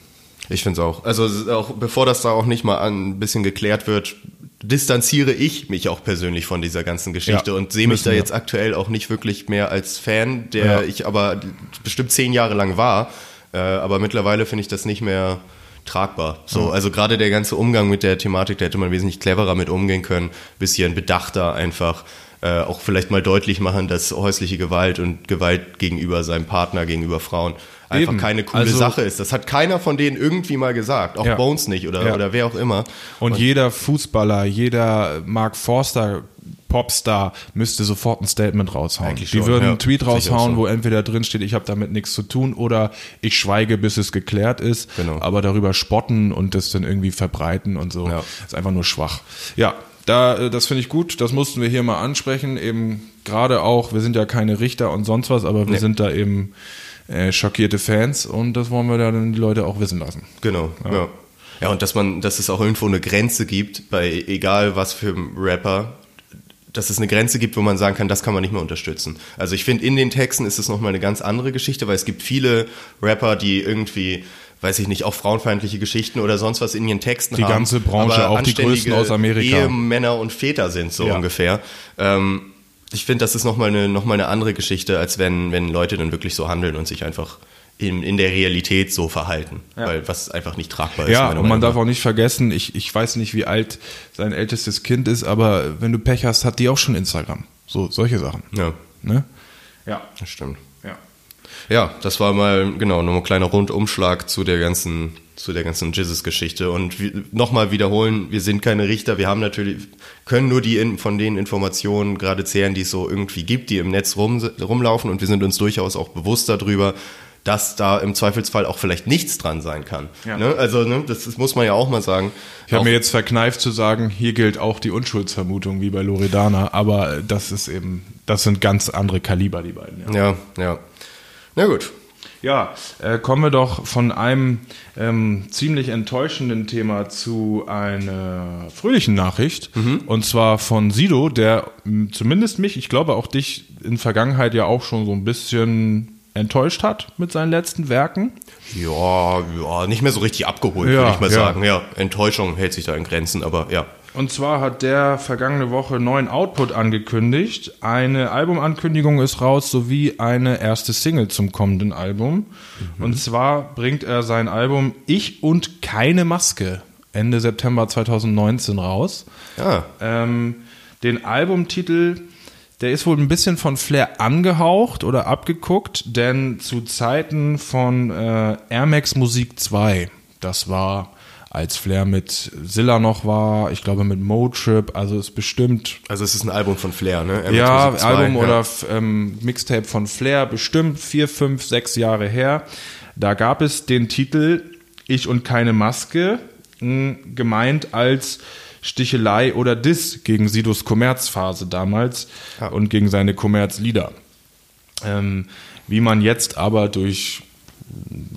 Ich finde es auch. Also auch bevor das da auch nicht mal ein bisschen geklärt wird, distanziere ich mich auch persönlich von dieser ganzen Geschichte Ja, und sehe mich da wir. jetzt aktuell auch nicht wirklich mehr als Fan, der Ja. ich aber bestimmt zehn Jahre lang war. Äh, aber mittlerweile finde ich das nicht mehr tragbar. So, also gerade der ganze Umgang mit der Thematik, da hätte man wesentlich cleverer mit umgehen können, bisschen bedachter einfach. Äh, auch vielleicht mal deutlich machen, dass häusliche Gewalt und Gewalt gegenüber seinem Partner, gegenüber Frauen einfach Eben. keine coole Also- Sache ist. Das hat keiner von denen irgendwie mal gesagt. Auch Ja. Bones nicht oder, Ja. oder wer auch immer. Und, jeder Fußballer, jeder Mark Forster Popstar müsste sofort ein Statement raushauen. Eigentlich Die schon, würden ja. einen Tweet raushauen, so. wo entweder drin steht, ich habe damit nichts zu tun oder ich schweige, bis es geklärt ist. Genau. Aber darüber spotten und das dann irgendwie verbreiten und so, Ja. ist einfach nur schwach. Ja, da, äh, das finde ich gut. Das mussten wir hier mal ansprechen. Eben gerade auch, wir sind ja keine Richter und sonst was, aber wir Nee. sind da eben äh, schockierte Fans und das wollen wir dann die Leute auch wissen lassen. Genau, ja. ja. und dass man, dass es auch irgendwo eine Grenze gibt, bei egal was für ein Rapper, dass es eine Grenze gibt, wo man sagen kann, das kann man nicht mehr unterstützen. Also ich finde, in den Texten ist es nochmal eine ganz andere Geschichte, weil es gibt viele Rapper, die irgendwie weiß ich nicht, auch frauenfeindliche Geschichten oder sonst was in ihren Texten Die haben. ganze Branche, aber auch die größten aus Amerika. Ehemänner und Väter sind so Ja. ungefähr. Ähm, ich finde, das ist nochmal eine, noch mal eine andere Geschichte, als wenn, wenn Leute dann wirklich so handeln und sich einfach in, in der Realität so verhalten, weil was einfach nicht tragbar ist. Ja, und man Meinung darf auch nicht vergessen, ich, ich weiß nicht, wie alt sein ältestes Kind ist, aber wenn du Pech hast, hat die auch schon Instagram. So, solche Sachen. Ja, Ne? Ja. das stimmt. Ja. Das war mal, genau, nur ein kleiner Rundumschlag zu der ganzen, zu der ganzen Jesus-Geschichte. Und nochmal wiederholen, wir sind keine Richter, wir haben natürlich, können nur die von den Informationen gerade zehren, die es so irgendwie gibt, die im Netz rum, rumlaufen und wir sind uns durchaus auch bewusst darüber, dass da im Zweifelsfall auch vielleicht nichts dran sein kann. Ja. Ne? Also, ne, das, das muss man ja auch mal sagen. Ich habe mir jetzt verkneift zu sagen, hier gilt auch die Unschuldsvermutung wie bei Loredana, aber das ist eben, das sind ganz andere Kaliber, die beiden. Ja. Ja, ja. Na gut. Ja, äh, kommen wir doch von einem ähm, ziemlich enttäuschenden Thema zu einer fröhlichen Nachricht. Und zwar von Sido, der m, zumindest mich, ich glaube auch dich in Vergangenheit ja auch schon so ein bisschen enttäuscht hat mit seinen letzten Werken. Ja, ja, nicht mehr so richtig abgeholt, Ja, würde ich mal ja. sagen. Ja, Enttäuschung hält sich da in Grenzen, aber ja. Und zwar hat der vergangene Woche neuen Output angekündigt. Eine Albumankündigung ist raus, sowie eine erste Single zum kommenden Album. Und zwar bringt er sein Album Ich und keine Maske Ende September 2019 raus. Ja, Ähm, den Albumtitel, der ist wohl ein bisschen von Flair angehaucht oder abgeguckt, denn zu Zeiten von äh, Air Max Musik 2, das war als Flair mit Zilla noch war, ich glaube mit Motrip, also ist bestimmt also es ist ein Album von Flair, ne? Ja, Musik 2, Album ja. oder ähm, Mixtape von Flair, bestimmt vier, fünf, sechs Jahre her. Da gab es den Titel Ich und keine Maske, gemeint als Stichelei oder Diss gegen Sidos Kommerzphase damals und gegen seine Kommerzlieder. Ähm, wie man jetzt aber durch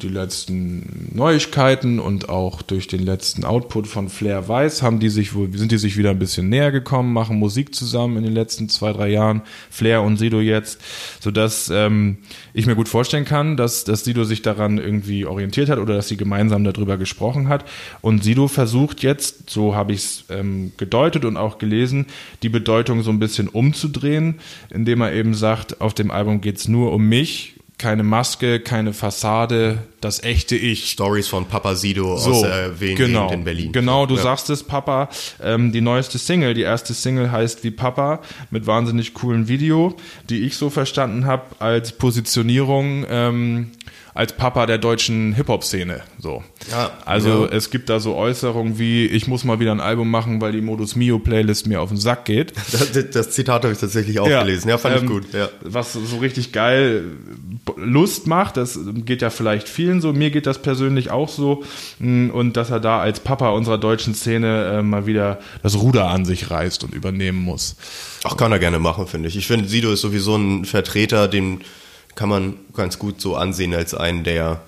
die letzten Neuigkeiten und auch durch den letzten Output von Flair weiß, haben die sich wohl, sind die sich wieder ein bisschen näher gekommen, machen Musik zusammen in den letzten zwei, drei Jahren, Flair und Sido jetzt, sodass ähm, ich mir gut vorstellen kann, dass, dass Sido sich daran irgendwie orientiert hat oder dass sie gemeinsam darüber gesprochen hat. Und Sido versucht jetzt, so habe ich es ähm, gedeutet und auch gelesen, die Bedeutung so ein bisschen umzudrehen, indem er eben sagt, auf dem Album geht's nur um mich, keine Maske, keine Fassade, das echte Ich. Stories von Papa Sido So, aus der Wien genau, in Berlin. Genau, du ja. sagst es, Papa. Ähm, die neueste Single, die erste Single heißt wie Papa mit wahnsinnig coolen Video, die ich so verstanden habe als Positionierung ähm, als Papa der deutschen Hip-Hop-Szene. So. Ja, also ja. es gibt da so Äußerungen wie, ich muss mal wieder ein Album machen, weil die Modus Mio Playlist mir auf den Sack geht. [laughs] Das, das Zitat habe ich tatsächlich auch gelesen. Ja, fand ich ähm, gut. Ja. Was so richtig geil Lust macht, das geht ja vielleicht vielen so, mir geht das persönlich auch so. Mm, Und dass er da als Papa unserer deutschen Szene äh, mal wieder das Ruder an sich reißt und übernehmen muss. Ach, kann er gerne machen, finde ich. Ich finde, Sido ist sowieso ein Vertreter, den kann man ganz gut so ansehen als einen der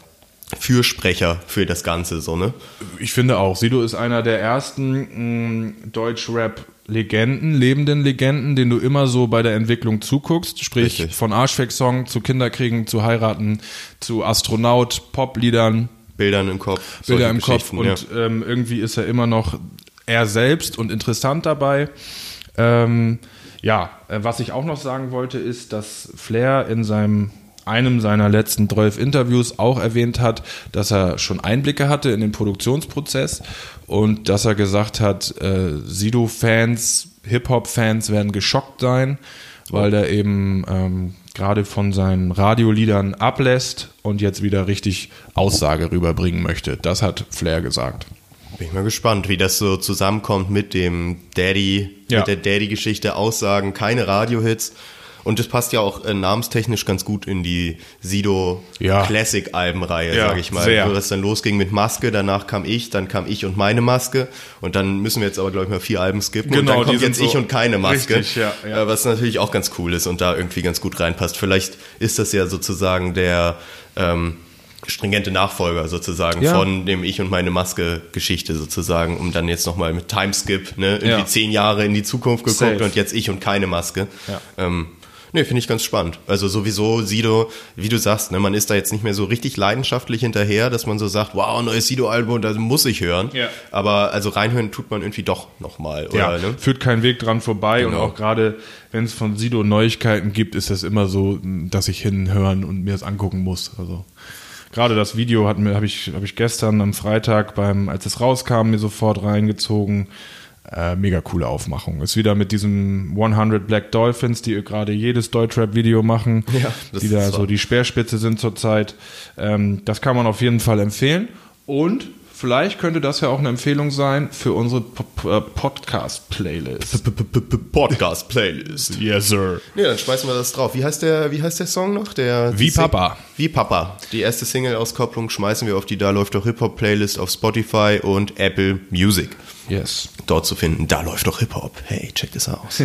Fürsprecher für das Ganze, so, ne? Ich finde auch, Sido ist einer der ersten mh, Deutsch-Rap-Legenden, lebenden Legenden, den du immer so bei der Entwicklung zuguckst. Sprich, Richtig. von Arschweg-Song zu Kinderkriegen, zu heiraten, zu Astronaut, Pop-Liedern, Bildern im Kopf. Bilder im Kopf und ähm, irgendwie ist er immer noch er selbst und interessant dabei. Ähm, ja, äh, was ich auch noch sagen wollte, ist, dass Flair in seinem einem seiner letzten 12 Interviews auch erwähnt hat, dass er schon Einblicke hatte in den Produktionsprozess und dass er gesagt hat, äh, Sido-Fans, Hip-Hop-Fans werden geschockt sein, weil er eben ähm, gerade von seinen Radioliedern ablässt und jetzt wieder richtig Aussage rüberbringen möchte. Das hat Flair gesagt. Bin ich mal gespannt, wie das so zusammenkommt mit dem Daddy, Ja. mit der Daddy-Geschichte, Aussagen, keine Radiohits. Und das passt ja auch äh, namenstechnisch ganz gut in die Sido Ja. Classic-Albenreihe, Ja, sage ich mal. sehr. Wo das dann losging mit Maske, danach kam ich, dann kam ich und meine Maske. Und dann müssen wir jetzt aber, glaube ich, mal vier Alben skippen. und Genau, dann die kommt jetzt ich so- und keine Maske. Richtig, ja, ja. Äh, Was natürlich auch ganz cool ist und da irgendwie ganz gut reinpasst. Vielleicht ist das ja sozusagen der ähm, stringente Nachfolger sozusagen Ja. von dem Ich und meine Maske Geschichte sozusagen, um dann jetzt nochmal mit Timeskip, ne, irgendwie Ja. zehn Jahre in die Zukunft geguckt Safe. und jetzt Ich und keine Maske. Ja. Ähm, Nee, finde ich ganz spannend. Also sowieso Sido, wie du sagst, ne, man ist da jetzt nicht mehr so richtig leidenschaftlich hinterher, dass man so sagt, wow, neues Sido-Album, das muss ich hören. Ja. Aber also reinhören tut man irgendwie doch nochmal, oder? Ja, Ne? führt kein Weg dran vorbei und Genau. auch gerade wenn es von Sido Neuigkeiten gibt, ist das immer so, dass ich hinhören und mir das angucken muss. Also gerade das Video hat mir habe ich habe ich gestern am Freitag beim als es rauskam mir sofort reingezogen. Äh, mega coole Aufmachung. Ist wieder mit diesem 100 Black Dolphins, die gerade jedes Deutschrap-Video machen, Ja, die da so die Speerspitze sind zurzeit. Ähm, das kann man auf jeden Fall empfehlen. Und vielleicht könnte das ja auch eine Empfehlung sein für unsere äh, Podcast-Playlist. Podcast Playlist. [laughs] Yes, sir. Ja, dann schmeißen wir das drauf. Wie heißt der, wie heißt der Song noch? Der, Wie Papa. Wie Papa. Die erste Single-Auskopplung schmeißen wir auf die Da läuft doch Hip-Hop Playlist auf Spotify und Apple Music. Yes. Dort zu finden, da läuft doch Hip-Hop. Hey, check das aus.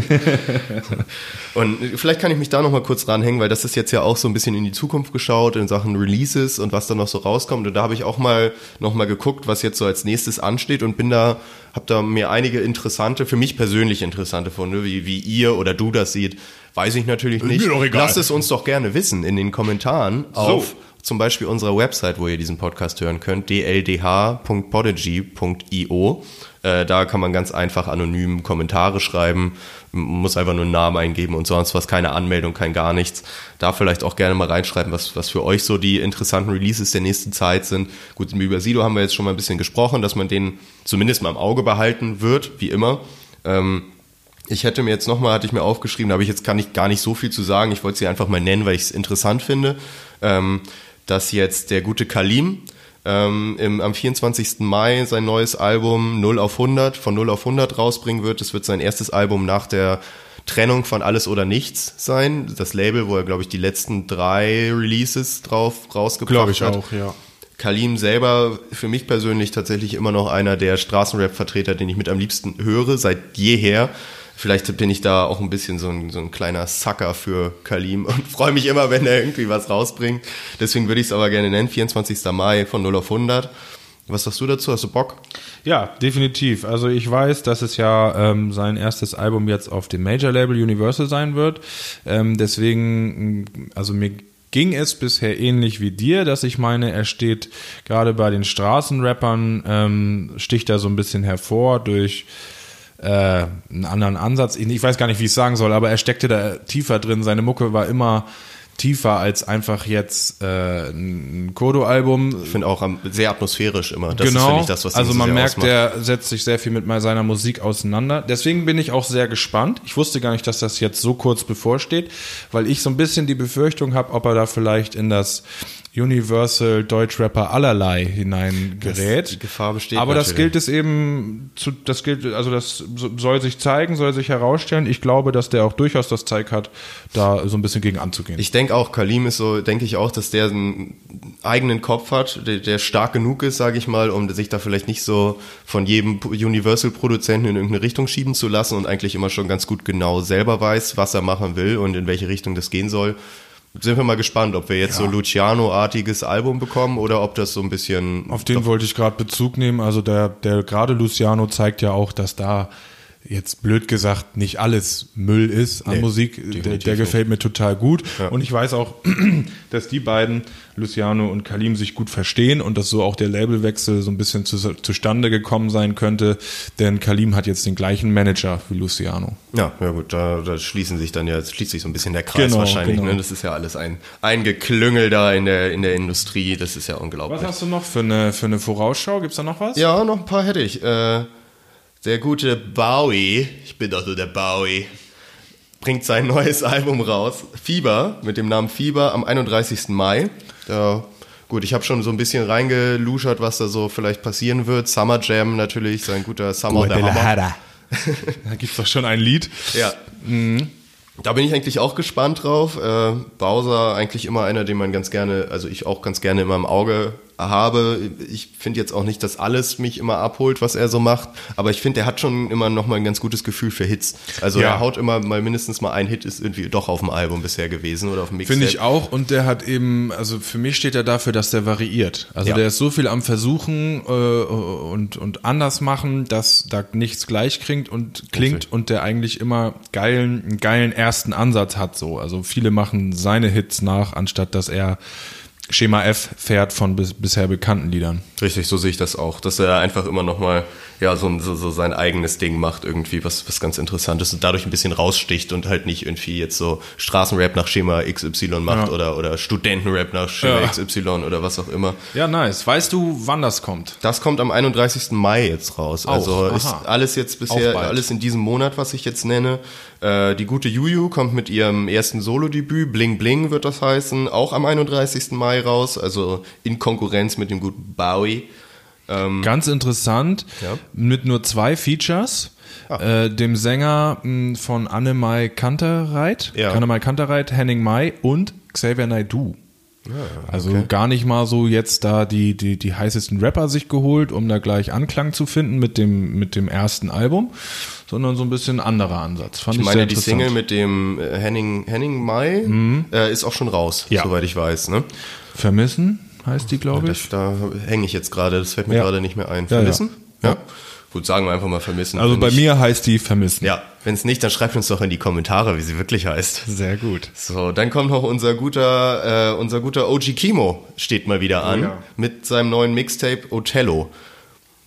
[laughs] und vielleicht kann ich mich da nochmal kurz ranhängen, weil das ist jetzt ja auch so ein bisschen in die Zukunft geschaut in Sachen Releases und was da noch so rauskommt. Und da habe ich auch mal nochmal geguckt, was jetzt so als nächstes ansteht und bin da, habe da mir einige interessante, für mich persönlich interessante Funde, wie, wie ihr oder du das seht, weiß ich natürlich nicht. mir doch egal. Lasst es uns doch gerne wissen in den Kommentaren auf zum Beispiel unserer Website, wo ihr diesen Podcast hören könnt, dldh.podigy.io. Äh, da kann man ganz einfach anonym Kommentare schreiben, muss einfach nur einen Namen eingeben und sonst was, keine Anmeldung, kein gar nichts. Da vielleicht auch gerne mal reinschreiben, was, was für euch so die interessanten Releases der nächsten Zeit sind. Gut, über Sido haben wir jetzt schon mal ein bisschen gesprochen, dass man den zumindest mal im Auge behalten wird, wie immer. Ähm, ich hätte mir jetzt nochmal, hatte ich mir aufgeschrieben, da habe ich jetzt kann ich gar nicht so viel zu sagen. Ich wollte sie einfach mal nennen, weil ich es interessant finde, ähm, dass jetzt der gute Kalim ähm, im, am 24. Mai sein neues Album 0 auf 100 von 0 auf 100 rausbringen wird. Das wird sein erstes Album nach der Trennung von Alles oder Nichts sein. Das Label, wo er, glaube ich, die letzten drei Releases drauf rausgebracht Glaube ich hat. auch, ja. Kalim selber für mich persönlich tatsächlich immer noch einer der Straßenrap-Vertreter, den ich mit am liebsten höre, seit jeher. Vielleicht bin ich da auch ein bisschen so ein, so ein kleiner Sucker für Kalim und [laughs] freue mich immer, wenn er irgendwie was rausbringt. Deswegen würde ich es aber gerne nennen, 24. Mai von 0 auf 100. Was sagst du dazu? Hast du Bock? Ja, definitiv. Also ich weiß, dass es ja ähm, sein erstes Album jetzt auf dem Major-Label Universal sein wird. Ähm, deswegen, mh, also mir ging es bisher ähnlich wie dir, dass ich meine, er steht gerade bei den Straßenrappern, ähm, sticht er so ein bisschen hervor durch äh, einen anderen Ansatz. Ich weiß gar nicht, wie ich es sagen soll, aber er steckte da tiefer drin. Seine Mucke war immer tiefer als einfach jetzt äh, ein Kodo-Album. Ich finde auch am- sehr atmosphärisch immer. Das ist, genau. finde ich, das, was also so man merkt, ausmacht. der setzt sich sehr viel mit seiner Musik auseinander. Deswegen bin ich auch sehr gespannt. Ich wusste gar nicht, dass das jetzt so kurz bevorsteht, weil ich so ein bisschen die Befürchtung habe, ob er da vielleicht in das Universal Deutschrapper allerlei hineingerät. Das- die Gefahr besteht Aber das natürlich. gilt es eben zu, das gilt, also das so- soll sich zeigen, soll sich herausstellen. Ich glaube, dass der auch durchaus das Zeug hat, da so ein bisschen gegen anzugehen. Ich denke auch, Kalim ist so, denke ich auch, dass der einen eigenen Kopf hat, der, der stark genug ist, sage ich mal, um sich da vielleicht nicht so von jedem Universal-Produzenten in irgendeine Richtung schieben zu lassen und eigentlich immer schon ganz gut genau selber weiß, was er machen will und in welche Richtung das gehen soll. Sind wir mal gespannt, ob wir jetzt so Luciano-artiges Album bekommen oder ob das so ein bisschen Auf den wollte ich gerade Bezug nehmen. Also der, der gerade Luciano zeigt ja auch, dass da jetzt blöd gesagt nicht alles Müll ist an Nee, Musik. Der, der gefällt mir total gut. Ja. Und ich weiß auch, [clears throat] dass die beiden, Luciano und Kalim, sich gut verstehen und dass so auch der Labelwechsel so ein bisschen zu, zustande gekommen sein könnte. Denn Kalim hat jetzt den gleichen Manager wie Luciano. Ja, ja gut, da, da schließen sich dann ja, schließt sich so ein bisschen der Kreis Genau, wahrscheinlich. genau. Ne? Das ist ja alles ein, ein Geklüngel da in der, in der Industrie, das ist ja unglaublich. Was hast du noch für eine, für eine Vorausschau? Gibt's da noch was? Ja, noch ein paar hätte ich. Äh, der gute Bowie, ich bin doch so der Bowie, bringt sein neues [laughs] Album raus. Fieber, mit dem Namen Fieber, am 31. Mai. Da, gut, ich habe schon so ein bisschen reingeluschert, was da so vielleicht passieren wird. Summer Jam natürlich, sein guter Summer der Hammer. [laughs] Da gibt's doch schon ein Lied. Ja. Da bin ich eigentlich auch gespannt drauf. Äh, Bowser eigentlich immer einer, den man ganz gerne, also ich auch ganz gerne immer im Auge habe. Ich finde jetzt auch nicht, dass alles mich immer abholt, was er so macht, aber ich finde, er hat schon immer noch mal ein ganz gutes Gefühl für Hits. Also Ja. er haut immer mal mindestens mal ein Hit ist irgendwie doch auf dem Album bisher gewesen oder auf dem Mixtape. Finde ich auch. Und der hat eben, also für mich steht er dafür, dass der variiert. Also Ja. der ist so viel am Versuchen äh, und, und anders machen, dass da nichts gleich klingt und klingt und der eigentlich immer geilen, einen geilen ersten Ansatz hat. So. Also viele machen seine Hits nach, anstatt dass er Schema F fährt von bis, bisher bekannten Liedern. Richtig, so sehe ich das auch, dass er einfach immer noch mal ja so, so, so sein eigenes Ding macht, irgendwie was, was ganz Interessantes und dadurch ein bisschen raussticht und halt nicht irgendwie jetzt so Straßenrap nach Schema XY macht Ja. oder, oder Studentenrap nach Schema Ja. XY oder was auch immer. Ja, nice. Weißt du, wann das kommt? Das kommt am 31. Mai jetzt raus. Auch, also ist aha. alles jetzt bisher, alles in diesem Monat, was ich jetzt nenne. Äh, die gute Juju kommt mit ihrem ersten Solo-Debüt, Bling Bling wird das heißen, auch am 31. Mai raus, also in Konkurrenz mit dem guten Bowie. Ganz interessant, Ja. mit nur zwei Features. Äh, dem Sänger mh, von Annemai Kantereit, Ja. Annemai Kantereit, Henning Mai und Xavier Naidoo. Also gar nicht mal so jetzt da die, die, die heißesten Rapper sich geholt, um da gleich Anklang zu finden mit dem, mit dem ersten Album, sondern so ein bisschen anderer Ansatz. Fand ich, Ich meine, die. Single mit dem äh, Henning, Henning Mai äh, ist auch schon raus, Ja. soweit ich weiß. Ne? Vermissen heißt die, glaube ich. Das, da hänge ich jetzt gerade, das fällt mir Ja. gerade nicht mehr ein. Ja, ja. Vermissen? Ja. Gut, sagen wir einfach mal vermissen. Also bei ich- mir heißt die Vermissen. Ja, wenn es nicht, dann schreibt uns doch in die Kommentare, wie sie wirklich heißt. Sehr gut. So, dann kommt noch unser guter, äh, unser guter OG Kimo steht mal wieder an ja. mit seinem neuen Mixtape Othello.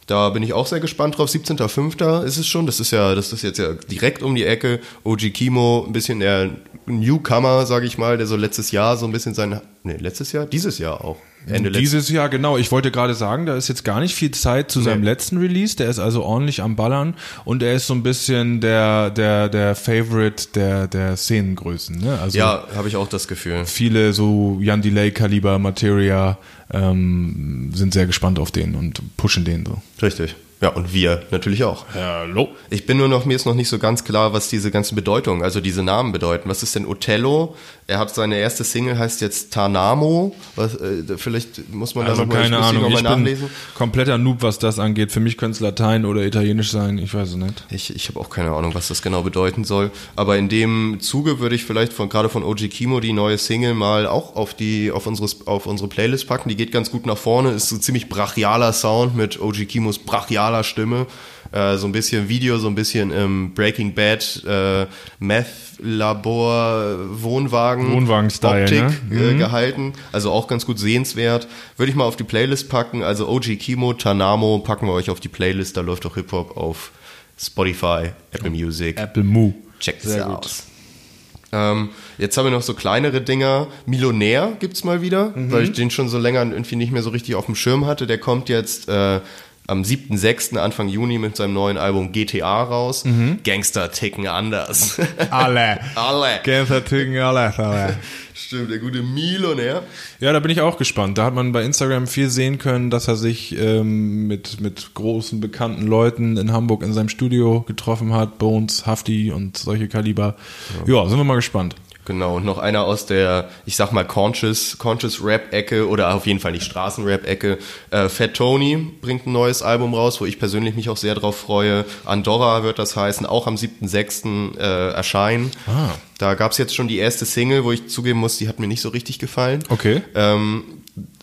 Da bin ich auch sehr gespannt drauf. 17.05. ist es schon. Das ist ja, das ist jetzt ja direkt um die Ecke. OG Kimo, ein bisschen der Newcomer, sage ich mal, der so letztes Jahr so ein bisschen sein, nee, letztes Jahr, dieses Jahr auch. Ende Dieses Jahr, genau. Ich wollte gerade sagen, da ist jetzt gar nicht viel Zeit zu seinem Nee. letzten Release. Der ist also ordentlich am Ballern und er ist so ein bisschen der, der, der Favorite der, der Szenengrößen. Ne? Also Ja, habe ich auch das Gefühl. viele so Jan Delay Kaliber, Materia ähm, sind sehr gespannt auf den und pushen den so. Richtig. Ja, und wir natürlich auch. Hallo. Ich bin nur noch, mir ist noch nicht so ganz klar, was diese ganzen Bedeutungen, also diese Namen bedeuten. Was ist denn Othello? Er hat seine erste Single, heißt jetzt Tarnamo. Was, äh, vielleicht muss man Also da noch mal, keine ich muss die Ahnung. noch mal Ich bin nachlesen. kompletter Noob, was das angeht. Für mich könnte es Latein oder Italienisch sein. Ich weiß es nicht. Ich, ich habe auch keine Ahnung, was das genau bedeuten soll. Aber in dem Zuge würde ich vielleicht von gerade von OG Kimo die neue Single mal auch auf die auf unsere auf unsere Playlist packen. Die geht ganz gut nach vorne. Ist so ziemlich brachialer Sound mit OG Kimos brachialer Stimme. Äh, so ein bisschen Video, so ein bisschen im Breaking Bad äh, Meth Labor Wohnwagen Wohnwagen-Style, Optik ne? äh, gehalten. Also auch ganz gut sehenswert. Würde ich mal auf die Playlist packen. Also OG Kimo, Tanamo packen wir euch auf die Playlist. Da läuft auch Hip-Hop auf Spotify, Apple Music. Apple Moo. Checkt es aus. Ähm, jetzt haben wir noch so kleinere Dinger. Millionär gibt's mal wieder, Mhm. weil ich den schon so länger irgendwie nicht mehr so richtig auf dem Schirm hatte. Der kommt jetzt äh, am 7.6. Anfang Juni mit seinem neuen Album GTA raus. Mhm. Gangster ticken anders. [laughs] Alle. Alle. Gangster Ticken, alle. alle. [laughs] Stimmt, der gute Millionär. Ja, da bin ich auch gespannt. Da hat man bei Instagram viel sehen können, dass er sich ähm, mit, mit großen, bekannten Leuten in Hamburg in seinem Studio getroffen hat. Bones, Hafti und solche Kaliber. Ja, sind wir mal gespannt. Genau, und noch einer aus der, ich sag mal, Conscious, Conscious Rap-Ecke oder auf jeden Fall nicht Straßenrap-Ecke. Äh, Fat Tony bringt ein neues Album raus, wo ich persönlich mich auch sehr drauf freue. Andorra wird das heißen, auch am 7.6. Äh, erscheinen. Ah. Da gab's jetzt schon die erste Single, wo ich zugeben muss, die hat mir nicht so richtig gefallen. Okay. Ähm,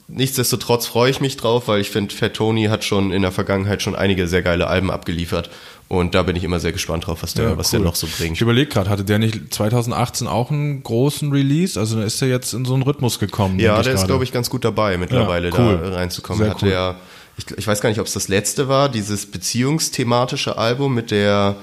nichtsdestotrotz freue ich mich drauf, weil ich finde, Fat Tony hat schon in der Vergangenheit schon einige sehr geile Alben abgeliefert. Und da bin ich immer sehr gespannt drauf, was der, Ja, was cool. der noch so bringt. Ich überlege gerade, hatte der nicht 2018 auch einen großen Release? Also da ist er jetzt in so einen Rhythmus gekommen. Ja, der ist, glaube ich, ganz gut dabei, mittlerweile Ja, cool. da reinzukommen. Sehr Hat cool. der, ich, ich weiß gar nicht, ob es das letzte war, dieses beziehungsthematische Album mit der,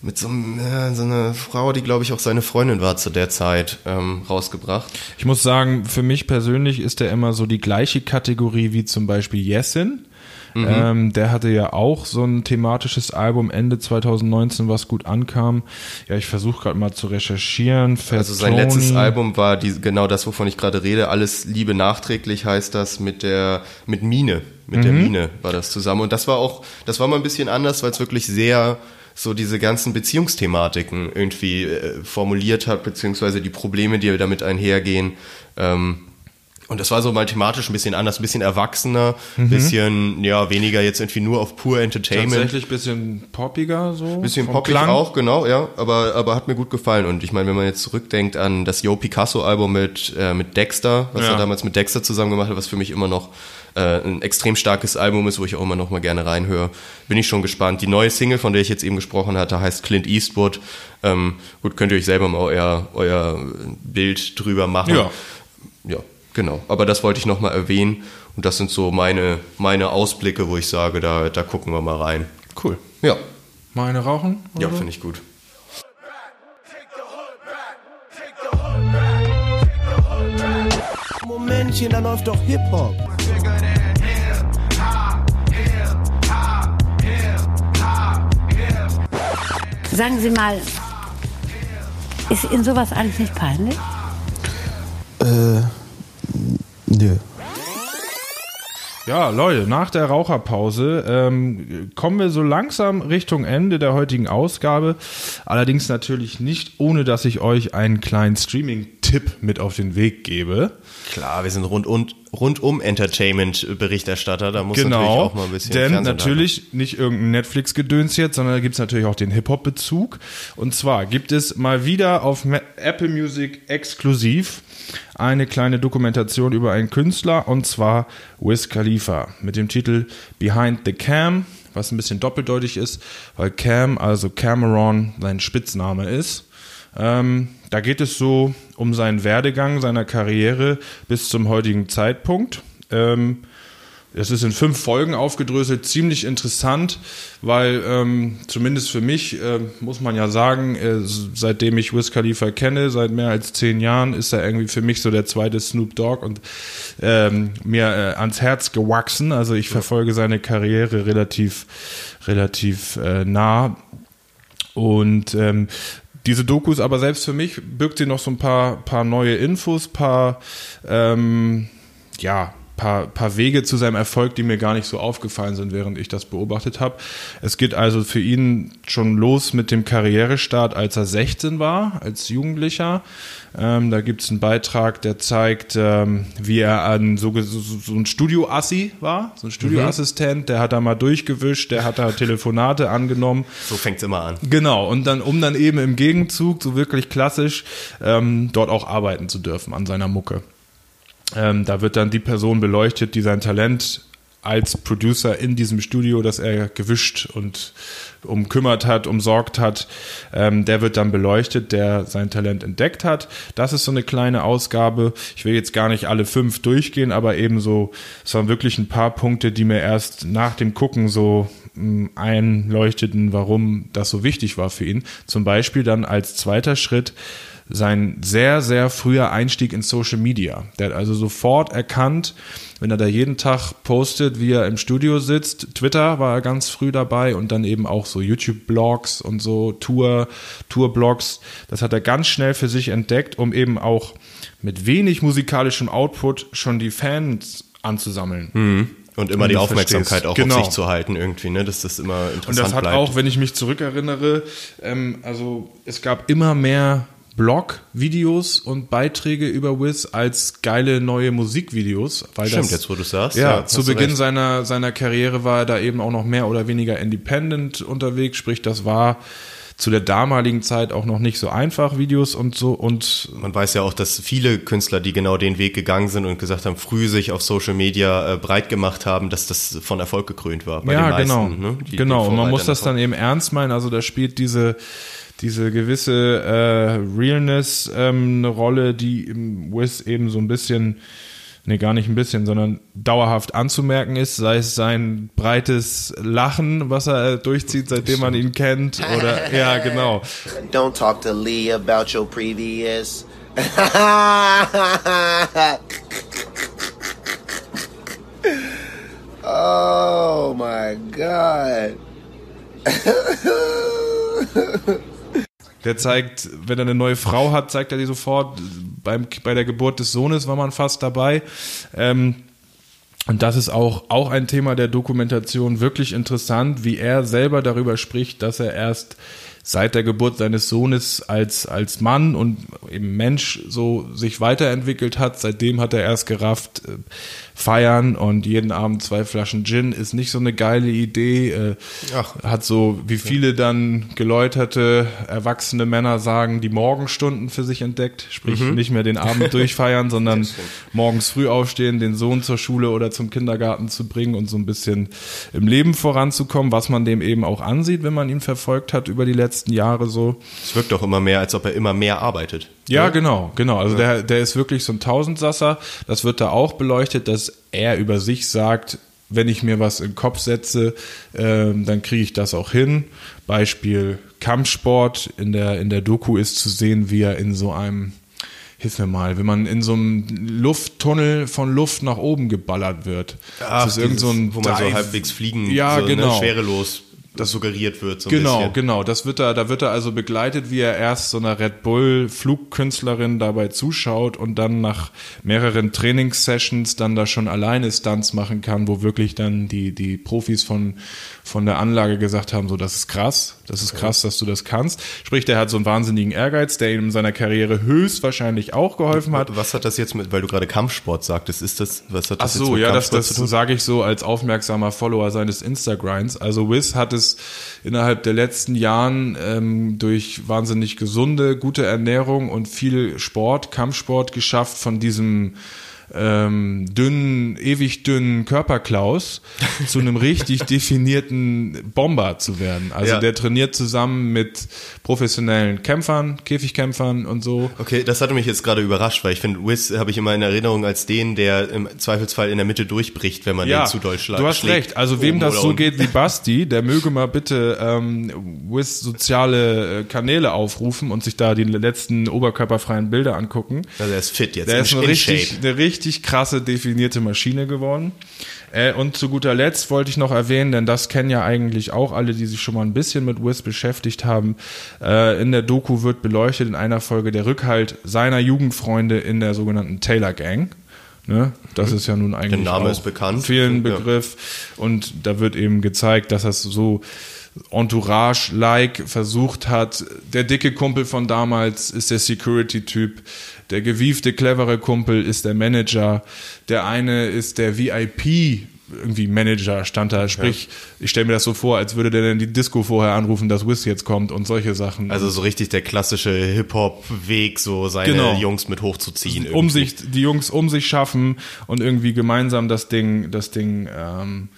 mit so, ja, so einer Frau, die, glaube ich, auch seine Freundin war zu der Zeit, ähm, rausgebracht. Ich muss sagen, für mich persönlich ist der immer so die gleiche Kategorie wie zum Beispiel Yesin. Mhm. Ähm, der hatte ja auch so ein thematisches Album Ende 2019, was gut ankam. Ja, ich versuche gerade mal zu recherchieren. Also sein Fatoni. letztes Album war die, genau das, wovon ich gerade rede. Alles Liebe nachträglich heißt das mit der, mit Mine. Mit Mhm. der Mine war das zusammen. Und das war auch, das war mal ein bisschen anders, weil es wirklich sehr so diese ganzen Beziehungsthematiken irgendwie äh, formuliert hat, beziehungsweise die Probleme, die damit einhergehen. Ähm, und das war so mal thematisch ein bisschen anders, ein bisschen erwachsener, ein bisschen, ja, weniger jetzt irgendwie nur auf pur Entertainment. Tatsächlich bisschen poppiger so. Bisschen poppig Klang. auch, genau, ja, aber, aber hat mir gut gefallen. Und ich meine, wenn man jetzt zurückdenkt an das Yo Picasso-Album mit, äh, mit Dexter, was Ja. er damals mit Dexter zusammen gemacht hat, was für mich immer noch äh, ein extrem starkes Album ist, wo ich auch immer noch mal gerne reinhöre, bin ich schon gespannt. Die neue Single, von der ich jetzt eben gesprochen hatte, heißt Clint Eastwood. Ähm, gut, könnt ihr euch selber mal euer, euer Bild drüber machen. Ja. Ja, genau. Aber das wollte ich noch mal erwähnen. Und das sind so meine, meine Ausblicke, wo ich sage, da, da gucken wir mal rein. Cool. Ja, Mal eine rauchen? ja, oder so? finde ich gut. Momentchen, da läuft doch Hip-Hop. Sagen Sie mal, ist Ihnen sowas eigentlich nicht peinlich? Äh, nö. Ja, Leute, nach der Raucherpause ähm, kommen wir so langsam Richtung Ende der heutigen Ausgabe. Allerdings natürlich nicht, ohne dass ich euch einen kleinen Streaming-Tipp mit auf den Weg gebe. Klar, wir sind rund und rundum Entertainment-Berichterstatter, da muss natürlich Genau, auch mal ein bisschen denn Fernsehen natürlich nicht irgendein Netflix-Gedöns jetzt, sondern da gibt's natürlich auch den Hip-Hop-Bezug. Und zwar gibt es mal wieder auf Apple Music exklusiv eine kleine Dokumentation über einen Künstler und zwar Wiz Khalifa mit dem Titel Behind the Cam, was ein bisschen doppeldeutig ist, weil Cam, also Cameron, sein Spitzname ist. Ähm, da geht es so um seinen Werdegang seiner Karriere bis zum heutigen Zeitpunkt. Ähm, es ist in fünf Folgen aufgedröselt, ziemlich interessant, weil ähm, zumindest für mich äh, muss man ja sagen, äh, seitdem ich Wiz Khalifa kenne, seit mehr als zehn Jahren, ist er irgendwie für mich so der zweite Snoop Dogg und ähm, mir äh, ans Herz gewachsen. Also ich verfolge seine Karriere relativ, relativ äh, nah und ähm, diese Dokus, aber selbst für mich birgt sie noch so ein paar, paar neue Infos, paar, ähm, ja, paar, paar Wege zu seinem Erfolg, die mir gar nicht so aufgefallen sind, während ich das beobachtet habe. Es geht also für ihn schon los mit dem Karrierestart, als er 16 war, als Jugendlicher. Ähm, da gibt es einen Beitrag, der zeigt, ähm, wie er an so, so, so ein Studio-Assi war, so ein Studioassistent, der hat da mal durchgewischt, der hat da Telefonate angenommen. So fängt's immer an. Genau, und dann, um dann eben im Gegenzug, so wirklich klassisch, ähm, dort auch arbeiten zu dürfen an seiner Mucke. Ähm, da wird dann die Person beleuchtet, die sein Talent als Producer in diesem Studio, das er gewischt und umkümmert hat, umsorgt hat, ähm, der wird dann beleuchtet, der sein Talent entdeckt hat. Das ist so eine kleine Ausgabe. Ich will jetzt gar nicht alle fünf durchgehen, aber eben so, es waren wirklich ein paar Punkte, die mir erst nach dem Gucken so mh, einleuchteten, warum das so wichtig war für ihn. Zum Beispiel dann als zweiter Schritt sein sehr, sehr früher Einstieg in Social Media. Der hat also sofort erkannt, wenn er da jeden Tag postet, wie er im Studio sitzt. Twitter war er ganz früh dabei und dann eben auch so YouTube-Blogs und so Tour, Tour-Blogs. Das hat er ganz schnell für sich entdeckt, um eben auch mit wenig musikalischem Output schon die Fans anzusammeln. Und immer Wenn die Aufmerksamkeit verstehst. auch Genau. auf sich zu halten irgendwie, ne? Dass das immer interessant Und das hat bleibt. auch, wenn ich mich zurückerinnere, ähm, also es gab immer mehr Blog-Videos und Beiträge über Wiz als geile neue Musikvideos. Weil Stimmt, das, jetzt wo du sagst. Ja, hast zu Beginn recht. seiner, seiner Karriere war er da eben auch noch mehr oder weniger independent unterwegs, sprich das war zu der damaligen Zeit auch noch nicht so einfach, Videos und so und Man weiß ja auch, dass viele Künstler, die genau den Weg gegangen sind und gesagt haben, früh sich auf Social Media äh, breit gemacht haben, dass das von Erfolg gekrönt war. Bei ja, den meisten, genau. Ne? Die- genau. die Und man muss das davon. dann eben ernst meinen. Also da spielt diese, diese gewisse äh, Realness ähm, eine Rolle, die im Wiz eben so ein bisschen, nee, gar nicht ein bisschen, sondern dauerhaft anzumerken ist, sei es sein breites Lachen, was er durchzieht, seitdem man ihn kennt, oder, [laughs] ja, genau. Don't talk to Lee about your previous. [laughs] oh my god. [laughs] Der zeigt, wenn er eine neue Frau hat, zeigt er die sofort. Beim, bei der Geburt des Sohnes war man fast dabei. Ähm, und das ist auch, auch ein Thema der Dokumentation wirklich interessant, wie er selber darüber spricht, dass er erst seit der Geburt seines Sohnes als, als Mann und eben Mensch so sich weiterentwickelt hat. Seitdem hat er erst gerafft, äh, feiern und jeden Abend zwei Flaschen Gin ist nicht so eine geile Idee. Äh, hat so, wie viele dann geläuterte, erwachsene Männer sagen, die Morgenstunden für sich entdeckt. Sprich, nicht mehr den Abend [laughs] durchfeiern, sondern morgens früh aufstehen, den Sohn zur Schule oder zum Kindergarten zu bringen und so ein bisschen im Leben voranzukommen, was man dem eben auch ansieht, wenn man ihn verfolgt hat über die letzten Jahre so. Es wirkt doch immer mehr, als ob er immer mehr arbeitet. Ja, genau, genau. Also der, der ist wirklich so ein Tausendsasser. Das wird da auch beleuchtet, dass er über sich sagt, wenn ich mir was in den Kopf setze, ähm, dann kriege ich das auch hin. Beispiel Kampfsport. In der, in der Doku ist zu sehen, wie er in so einem, hilf mir mal, wenn man in so einem Lufttunnel von Luft nach oben geballert wird. Ach, das ist irgend so ein wo man so Dive- halbwegs fliegen, Ja, so, genau. ne, schwerelos das suggeriert wird. So Genau, bisschen. genau. Das wird er, da wird er also begleitet, wie er erst so einer Red Bull Flugkünstlerin dabei zuschaut und dann nach mehreren Trainingssessions dann da schon alleine Stunts machen kann, wo wirklich dann die, die Profis von, von der Anlage gesagt haben, so, das ist krass, das ist krass, dass du das kannst. Sprich, der hat so einen wahnsinnigen Ehrgeiz, der ihm in seiner Karriere höchstwahrscheinlich auch geholfen hat. Was hat das jetzt mit, weil du gerade Kampfsport sagtest, ist das, was hat Ach das jetzt so, mit ja, das, Kampfsport das zu tun? sage ich so als aufmerksamer Follower seines Instagrams. Also Wiz hat es innerhalb der letzten Jahren ähm, durch wahnsinnig gesunde, gute Ernährung und viel Sport, Kampfsport geschafft, von diesem ähm, dünnen, ewig dünnen Körperklaus [laughs] zu einem richtig definierten Bomber zu werden. Also Ja. der trainiert zusammen mit professionellen Kämpfern, Käfigkämpfern und so. Okay, das hatte mich jetzt gerade überrascht, weil ich finde, Wiz habe ich immer in Erinnerung als den, der im Zweifelsfall in der Mitte durchbricht, wenn man den zu doll schlägt. Du hast recht. Also wem das so geht wie [laughs] Basti, der möge mal bitte ähm, Wiz soziale äh, Kanäle aufrufen und sich da die letzten oberkörperfreien Bilder angucken. Also er ist fit jetzt, Der in, ist eine in richtig, eine richtig krasse definierte Maschine geworden. Äh, und zu guter Letzt wollte ich noch erwähnen, denn das kennen ja eigentlich auch alle, die sich schon mal ein bisschen mit Wiz beschäftigt haben. Äh, in der Doku wird beleuchtet in einer Folge der Rückhalt seiner Jugendfreunde in der sogenannten Taylor Gang. Ne? Das ist ja nun eigentlich Mhm. Name ist bekannt. vielen Ja. Begriff. Und da wird eben gezeigt, dass das so Entourage-like versucht hat. Der dicke Kumpel von damals ist der Security-Typ. Der gewiefte, clevere Kumpel ist der Manager. Der eine ist der VIP. Irgendwie Manager stand da, sprich, ich stelle mir das so vor, als würde der dann die Disco vorher anrufen, dass Wiz jetzt kommt und solche Sachen. Also so richtig der klassische Hip-Hop-Weg, so seine Genau. Jungs mit hochzuziehen. um irgendwie. sich, die Jungs um sich schaffen und irgendwie gemeinsam das Ding, das Ding ähm,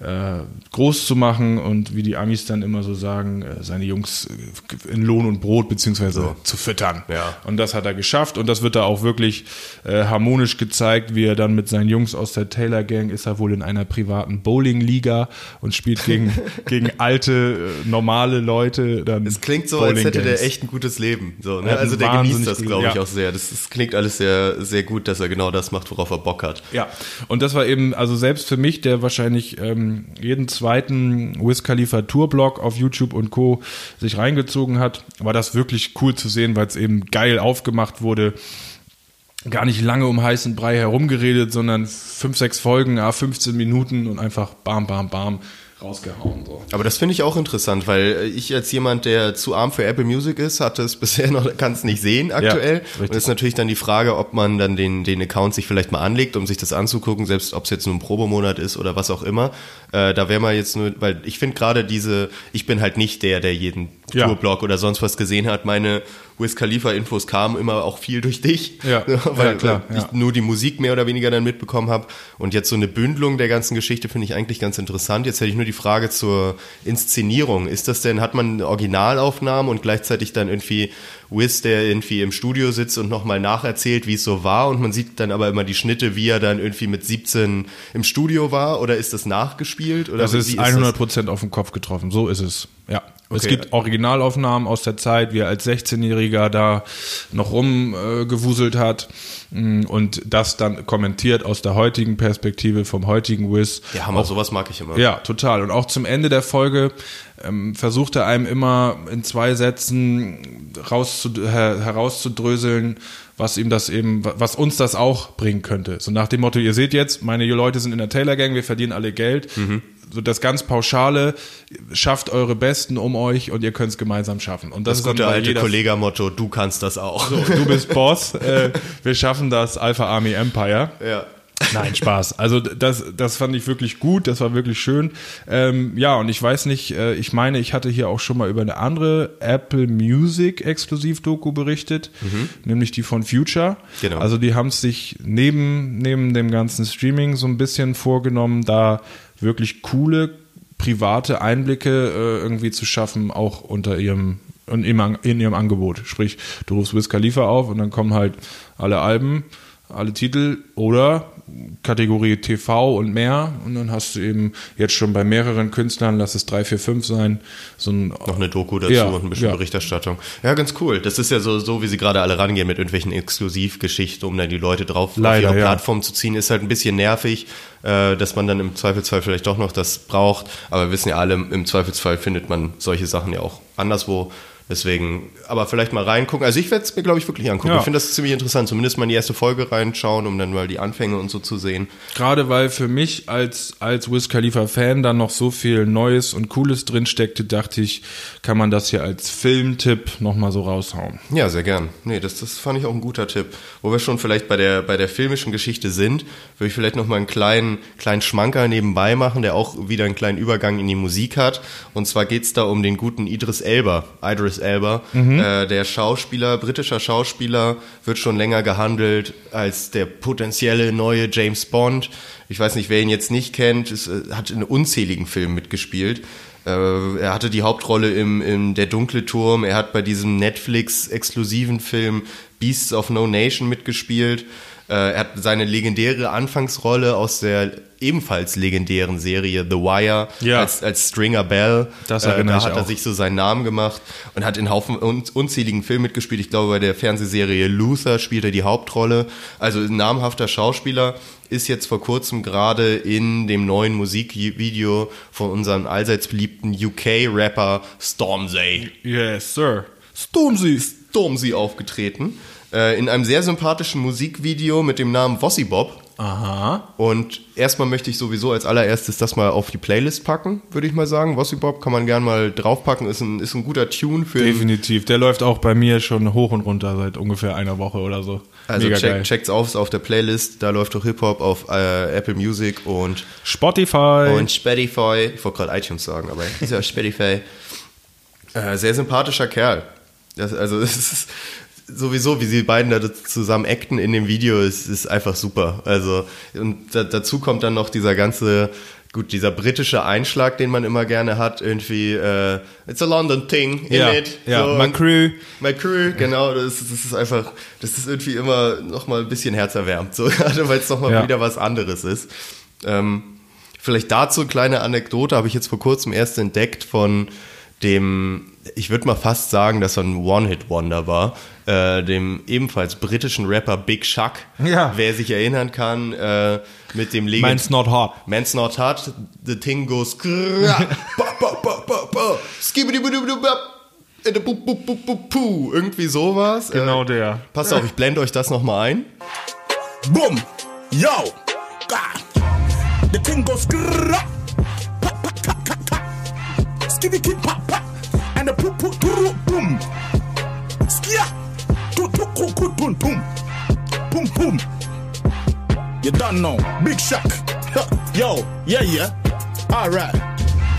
äh, groß zu machen und wie die Amis dann immer so sagen, äh, seine Jungs äh, in Lohn und Brot beziehungsweise zu füttern. Ja. Und das hat er geschafft und das wird da auch wirklich äh, harmonisch gezeigt, wie er dann mit seinen Jungs aus der Taylor Gang ist er wohl in einer privaten Bowling-Liga und spielt gegen, [laughs] gegen alte, äh, normale Leute. Dann Es klingt so, als hätte der echt ein gutes Leben. So, ne? Also der genießt das, glaube ich, ja. auch sehr. Das, das klingt alles sehr, sehr gut, dass er genau das macht, worauf er Bock hat. Ja, und das war eben, also selbst für mich, der wahrscheinlich ähm, jeden zweiten Wiz Khalifa Tour-Blog auf YouTube und Co. sich reingezogen hat, war das wirklich cool zu sehen, weil es eben geil aufgemacht wurde. Gar nicht lange um heißen Brei herumgeredet, sondern fünf, sechs Folgen, ah, 15 Minuten und einfach bam, bam, bam rausgehauen. So. Aber das finde ich auch interessant, weil ich als jemand, der zu arm für Apple Music ist, hatte es [laughs] bisher noch, kann es nicht sehen aktuell. richtig. und ist natürlich dann die Frage, ob man dann den, den Account sich vielleicht mal anlegt, um sich das anzugucken, selbst ob es jetzt nur ein Probemonat ist oder was auch immer. Äh, da wäre man jetzt nur, weil ich finde gerade diese, ich bin halt nicht der, der jeden Ja. Tourblog oder sonst was gesehen hat. Meine Wiz Khalifa Infos kamen immer auch viel durch dich, Ja. [laughs] weil, Ja, klar, weil ich ja. nur die Musik mehr oder weniger dann mitbekommen habe. Und jetzt so eine Bündelung der ganzen Geschichte finde ich eigentlich ganz interessant. Jetzt hätte ich nur die Frage zur Inszenierung. Ist das denn, hat man Originalaufnahmen und gleichzeitig dann irgendwie Wiz, der irgendwie im Studio sitzt und nochmal nacherzählt, wie es so war und man sieht dann aber immer die Schnitte, wie er dann irgendwie mit 17 im Studio war oder ist das nachgespielt? Oder Das ist das? 100 Prozent auf den Kopf getroffen. So ist es. Ja. Es Okay. gibt Originalaufnahmen aus der Zeit, wie er als 16-Jähriger da noch rumgewuselt äh, hat Mm, und das dann kommentiert aus der heutigen Perspektive vom heutigen Wiz. Ja, Hammer, sowas mag ich immer. Ja, total. Und auch zum Ende der Folge ähm, versucht er einem immer in zwei Sätzen rauszu her herauszudröseln, was ihm das eben, was uns das auch bringen könnte. So nach dem Motto, ihr seht jetzt, meine Leute sind in der Taylor Gang, wir verdienen alle Geld. Mhm. So das ganz Pauschale, schafft eure Besten um euch und ihr könnt es gemeinsam schaffen. Und das, Das ist gute alte Kollegamotto, du kannst das auch. so, du bist [laughs] Boss, äh, wir schaffen das Alpha Army Empire. Ja. Nein, Spaß. Also das, das fand ich wirklich gut, das war wirklich schön. Ähm, ja, und ich weiß nicht, äh, ich meine, ich hatte hier auch schon mal über eine andere Apple Music Exklusiv-Doku berichtet, nämlich die von Future. Genau. Also die haben es sich neben, neben dem ganzen Streaming so ein bisschen vorgenommen, da wirklich coole private Einblicke äh, irgendwie zu schaffen, auch unter ihrem in ihrem, in ihrem Angebot. Sprich, du rufst Wiz Khalifa auf und dann kommen halt alle Alben, alle Titel oder Kategorie TV und mehr. Und dann hast du eben jetzt schon bei mehreren Künstlern, lass es drei, vier, fünf sein, so ein Noch eine Doku dazu Ja, und ein bisschen ja. Berichterstattung. Ja, ganz cool. Das ist ja so, so wie sie gerade alle rangehen mit irgendwelchen Exklusivgeschichten, um dann die Leute drauf Leider, auf ihre ja. Plattform zu ziehen, ist halt ein bisschen nervig, äh, dass man dann im Zweifelsfall vielleicht doch noch das braucht. Aber wir wissen ja alle, im Zweifelsfall findet man solche Sachen ja auch anderswo. Deswegen, aber vielleicht mal reingucken. Also ich werde es mir, glaube ich, wirklich angucken. Ja. Ich finde das ziemlich interessant. Zumindest mal in die erste Folge reinschauen, um dann mal die Anfänge und so zu sehen. Gerade weil für mich als, als Wiz Khalifa Fan dann noch so viel Neues und Cooles drin steckte, dachte ich, kann man das hier als Filmtipp nochmal so raushauen. Ja, sehr gern. Nee, das, das fand ich auch ein guter Tipp. Wo wir schon vielleicht bei der, bei der filmischen Geschichte sind, würde ich vielleicht noch mal einen kleinen, kleinen Schmanker nebenbei machen, der auch wieder einen kleinen Übergang in die Musik hat. Und zwar geht's da um den guten Idris Elba. Idris Elba, äh, der Schauspieler, britischer Schauspieler, wird schon länger gehandelt als der potenzielle neue James Bond. Ich weiß nicht, wer ihn jetzt nicht kennt, ist, äh, hat in unzähligen Filmen mitgespielt. Äh, er hatte die Hauptrolle im, im Der dunkle Turm. Er hat bei diesem Netflix-exklusiven Film Beasts of No Nation mitgespielt. Äh, er hat seine legendäre Anfangsrolle aus der ebenfalls legendären Serie The Wire Ja. als, als Stringer Bell. Das äh, da hat er auch. sich so seinen Namen gemacht und hat in Haufen un, unzähligen Filmen mitgespielt. Ich glaube, bei der Fernsehserie Luther spielt er die Hauptrolle. Also ein namhafter Schauspieler ist jetzt vor kurzem gerade in dem neuen Musikvideo von unserem allseits beliebten UK-Rapper Stormzy Yes, sir. Stormzy. Stormzy aufgetreten. Äh, in einem sehr sympathischen Musikvideo mit dem Namen Vossi Bob. Aha. Und erstmal möchte ich sowieso als allererstes das mal auf die Playlist packen, würde ich mal sagen. Vossi Bob kann man gern mal draufpacken, ist ein, ist ein guter Tune für Definitiv. Der läuft auch bei mir schon hoch und runter seit ungefähr einer Woche oder so. Also Mega check, geil. checkt's auf, ist auf der Playlist. Da läuft doch Hip-Hop auf äh, Apple Music und, Spotify. und Spotify. Ich wollte gerade iTunes sagen, aber ist ja Spotify. Äh, sehr sympathischer Kerl. Das, also [laughs] es ist sowieso, wie sie beiden da zusammen acten in dem Video, ist, ist einfach super. Also und da, dazu kommt dann noch dieser ganze Gut, dieser britische Einschlag, den man immer gerne hat, irgendwie, äh, it's a London thing, in Ja, it. ja, my crew. My Crew, genau, das, ist- das ist einfach, das ist irgendwie immer nochmal ein bisschen herzerwärmt, so, [laughs] gerade weil es nochmal Ja. wieder was anderes ist. Ähm, vielleicht dazu eine kleine Anekdote, habe ich jetzt vor kurzem erst entdeckt von dem, ich würde mal fast sagen, dass er ein One-Hit-Wonder war, äh, dem ebenfalls britischen Rapper Big Chuck. Ja. Wer sich erinnern kann, äh, mit dem Legend Man's not hot. Man's not hot, the thing goes irgendwie sowas. Genau äh, der. Passt auf, ich blende euch das nochmal ein. Boom! Yo! The thing goes pop pop. And the poop poop poop boom. Skia! Tu tu ku ku tum tum. Boom boom. You done know. Big shock. Yo, yeah, yeah. Alright.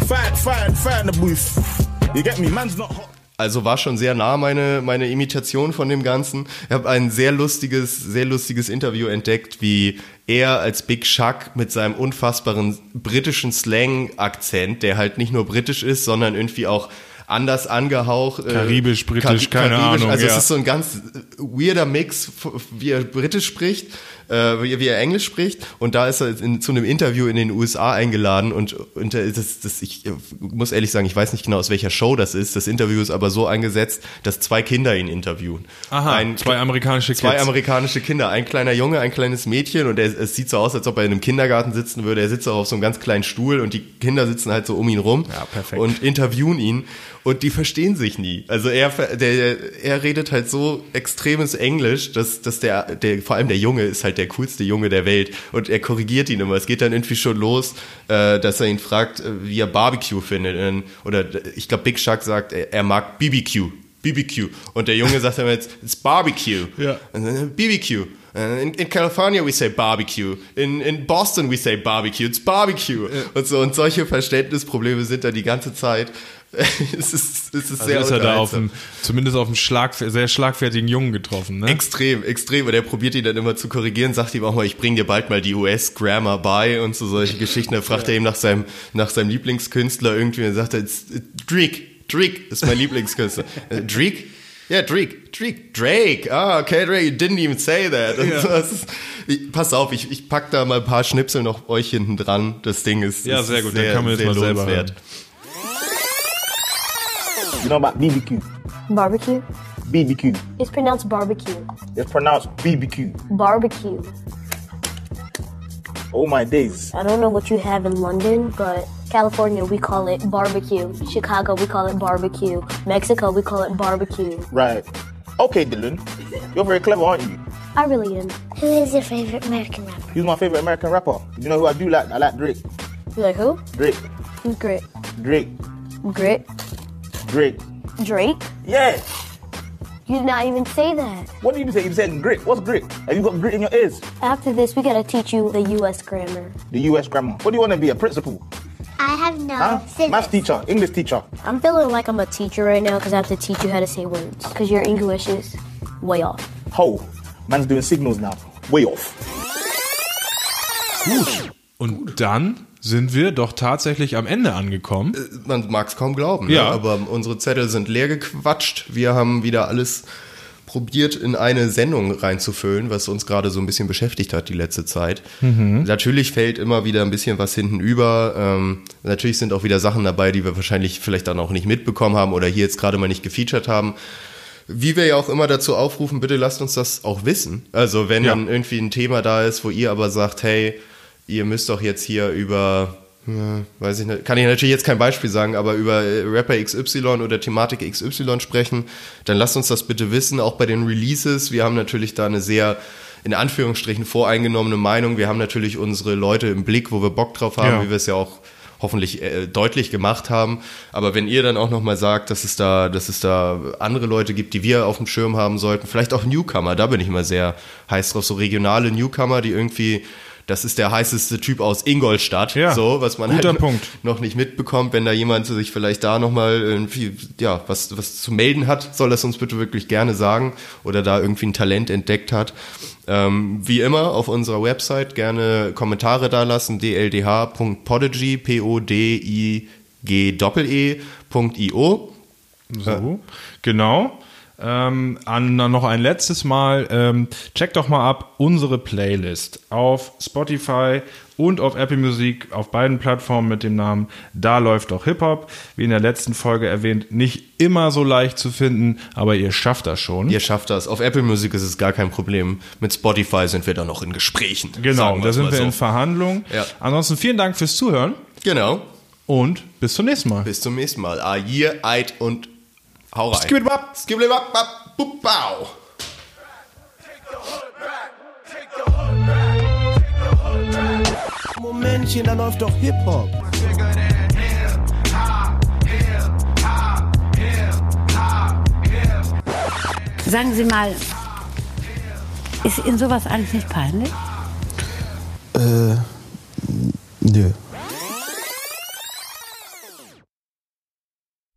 Fire, fire, fire in the booth. You get me? Man's not hot. Also war schon sehr nah meine, meine Imitation von dem Ganzen. Ich habe ein sehr lustiges, sehr lustiges Interview entdeckt, wie er als Big Chuck mit seinem unfassbaren britischen Slang-Akzent, der halt nicht nur britisch ist, sondern irgendwie auch anders angehaucht. äh, Karibisch, britisch, keine Ahnung, Also ja. es ist so ein ganz weirder Mix, wie er britisch spricht, äh, wie, wie er Englisch spricht. Und da ist er in, zu einem Interview in den USA eingeladen und, und das, das, ich muss ehrlich sagen, ich weiß nicht genau, aus welcher Show das ist. Das Interview ist aber so eingesetzt, dass zwei Kinder ihn interviewen. Aha, Ein- zwei amerikanische Zwei Kids. amerikanische Kinder, ein kleiner Junge, ein kleines Mädchen und er, es sieht so aus, als ob er in einem Kindergarten sitzen würde. Er sitzt auch auf so einem ganz kleinen Stuhl und die Kinder sitzen halt so um ihn rum Ja, perfekt. und interviewen ihn und die verstehen sich nie. Also er, der, er redet halt so extremes Englisch, dass, dass der, der, vor allem der Junge ist halt der coolste Junge der Welt und er korrigiert ihn immer. Es geht dann irgendwie schon los, äh, dass er ihn fragt, äh, wie er Barbecue findet. Oder ich glaube, Big Shark sagt, er, er mag BBQ. BBQ. Und der Junge sagt dann jetzt, it's Barbecue. Ja. BBQ. Uh, In, in California we say barbecue. In, in Boston we say barbecue. It's barbecue. Und so und solche Verständnisprobleme sind da die ganze Zeit. [laughs] es ist, es ist Also sehr ist er da auf einen, zumindest auf einen Schlag, sehr schlagfertigen Jungen getroffen, ne? Extrem, extrem. Und er probiert ihn dann immer zu korrigieren, sagt ihm auch mal, ich bring dir bald mal die US-Grammar bei und so solche Geschichten. Dann fragt er ihm nach seinem, nach seinem Lieblingskünstler irgendwie und sagt er, "It's- Drake, Drake ist mein Lieblingskünstler. [laughs] Äh, Drake? Ja, Drake, Drake, Drake. Ah, okay, Drake, you didn't even say that. Ja. [laughs] Das ist, ich, pass auf, ich, ich pack da mal ein paar Schnipsel noch euch hinten dran. Das Ding ist, Ja, ist sehr gut, dann sehr, kann man jetzt mal hören. You know about BBQ? Barbecue? BBQ. It's pronounced barbecue. It's pronounced BBQ. Barbecue. Oh my days. I don't know what you have in London, but California, we call it barbecue. Chicago, we call it barbecue. Mexico, we call it barbecue. Right. Okay, Dylan. You're very clever, aren't you? I really am. Who is your favorite American rapper? He's my favorite American rapper. You know who I do like? I like Drake. You like who? Drake. Who's Grit? Drake. Grit? Drake. Drake? Yeah. You did not even say that. What did you say? You said grit. What's grit? Have you got grit in your ears? After this, we gotta teach you the U.S. grammar. The U.S. grammar. What do you want to be? A principal? I have no Huh? scissors. Math teacher. English teacher. I'm feeling like I'm a teacher right now because I have to teach you how to say words. Because your English is way off. Ho. Man's doing signals now. Way off. Und dann sind wir doch tatsächlich am Ende angekommen. Man mag es kaum glauben, Ja. ne? aber unsere Zettel sind leer gequatscht. Wir haben wieder alles probiert in eine Sendung reinzufüllen, was uns gerade so ein bisschen beschäftigt hat die letzte Zeit. Mhm. Natürlich fällt immer wieder ein bisschen was hinten über. Ähm, natürlich sind auch wieder Sachen dabei, die wir wahrscheinlich vielleicht dann auch nicht mitbekommen haben oder hier jetzt gerade mal nicht gefeatured haben. Wie wir ja auch immer dazu aufrufen, bitte lasst uns das auch wissen. Also wenn Ja. dann irgendwie ein Thema da ist, wo ihr aber sagt, hey, ihr müsst doch jetzt hier über, ja, weiß ich nicht, kann ich natürlich jetzt kein Beispiel sagen, aber über äh, Rapper XY oder Thematik XY sprechen, dann lasst uns das bitte wissen, auch bei den Releases. Wir haben natürlich da eine sehr, in Anführungsstrichen, voreingenommene Meinung. Wir haben natürlich unsere Leute im Blick, wo wir Bock drauf haben, Ja. wie wir es ja auch hoffentlich äh, deutlich gemacht haben. Aber wenn ihr dann auch nochmal sagt, dass es da, dass es da andere Leute gibt, die wir auf dem Schirm haben sollten, vielleicht auch Newcomer, da bin ich immer sehr heiß drauf, so regionale Newcomer, die irgendwie das ist der heißeste Typ aus Ingolstadt, Ja, so, was man halt Punkt. noch nicht mitbekommt. Wenn da jemand sich vielleicht da nochmal irgendwie, ja, was, was zu melden hat, soll das uns bitte wirklich gerne sagen oder da irgendwie ein Talent entdeckt hat. Ähm, wie immer auf unserer Website gerne Kommentare da lassen, dldh.podigy, P-O-D-I-G-E.io. So, genau. Ähm, an, noch ein letztes Mal, ähm, checkt doch mal ab unsere Playlist auf Spotify und auf Apple Music auf beiden Plattformen mit dem Namen Da läuft doch Hip-Hop. Wie in der letzten Folge erwähnt, nicht immer so leicht zu finden, aber ihr schafft das schon. Ihr schafft das. Auf Apple Music ist es gar kein Problem. Mit Spotify sind wir da noch in Gesprächen. Genau, da sind wir so. in Verhandlung. Ja. Ansonsten vielen Dank fürs Zuhören Genau. und bis zum nächsten Mal. Bis zum nächsten Mal. Ah, hier, Eid und hau rein. Skibidibab. Skibidibab, bab, bup, bau. Momentchen, da läuft doch Hip-Hop. Sagen Sie mal, ist Ihnen sowas eigentlich nicht peinlich? Äh, nö.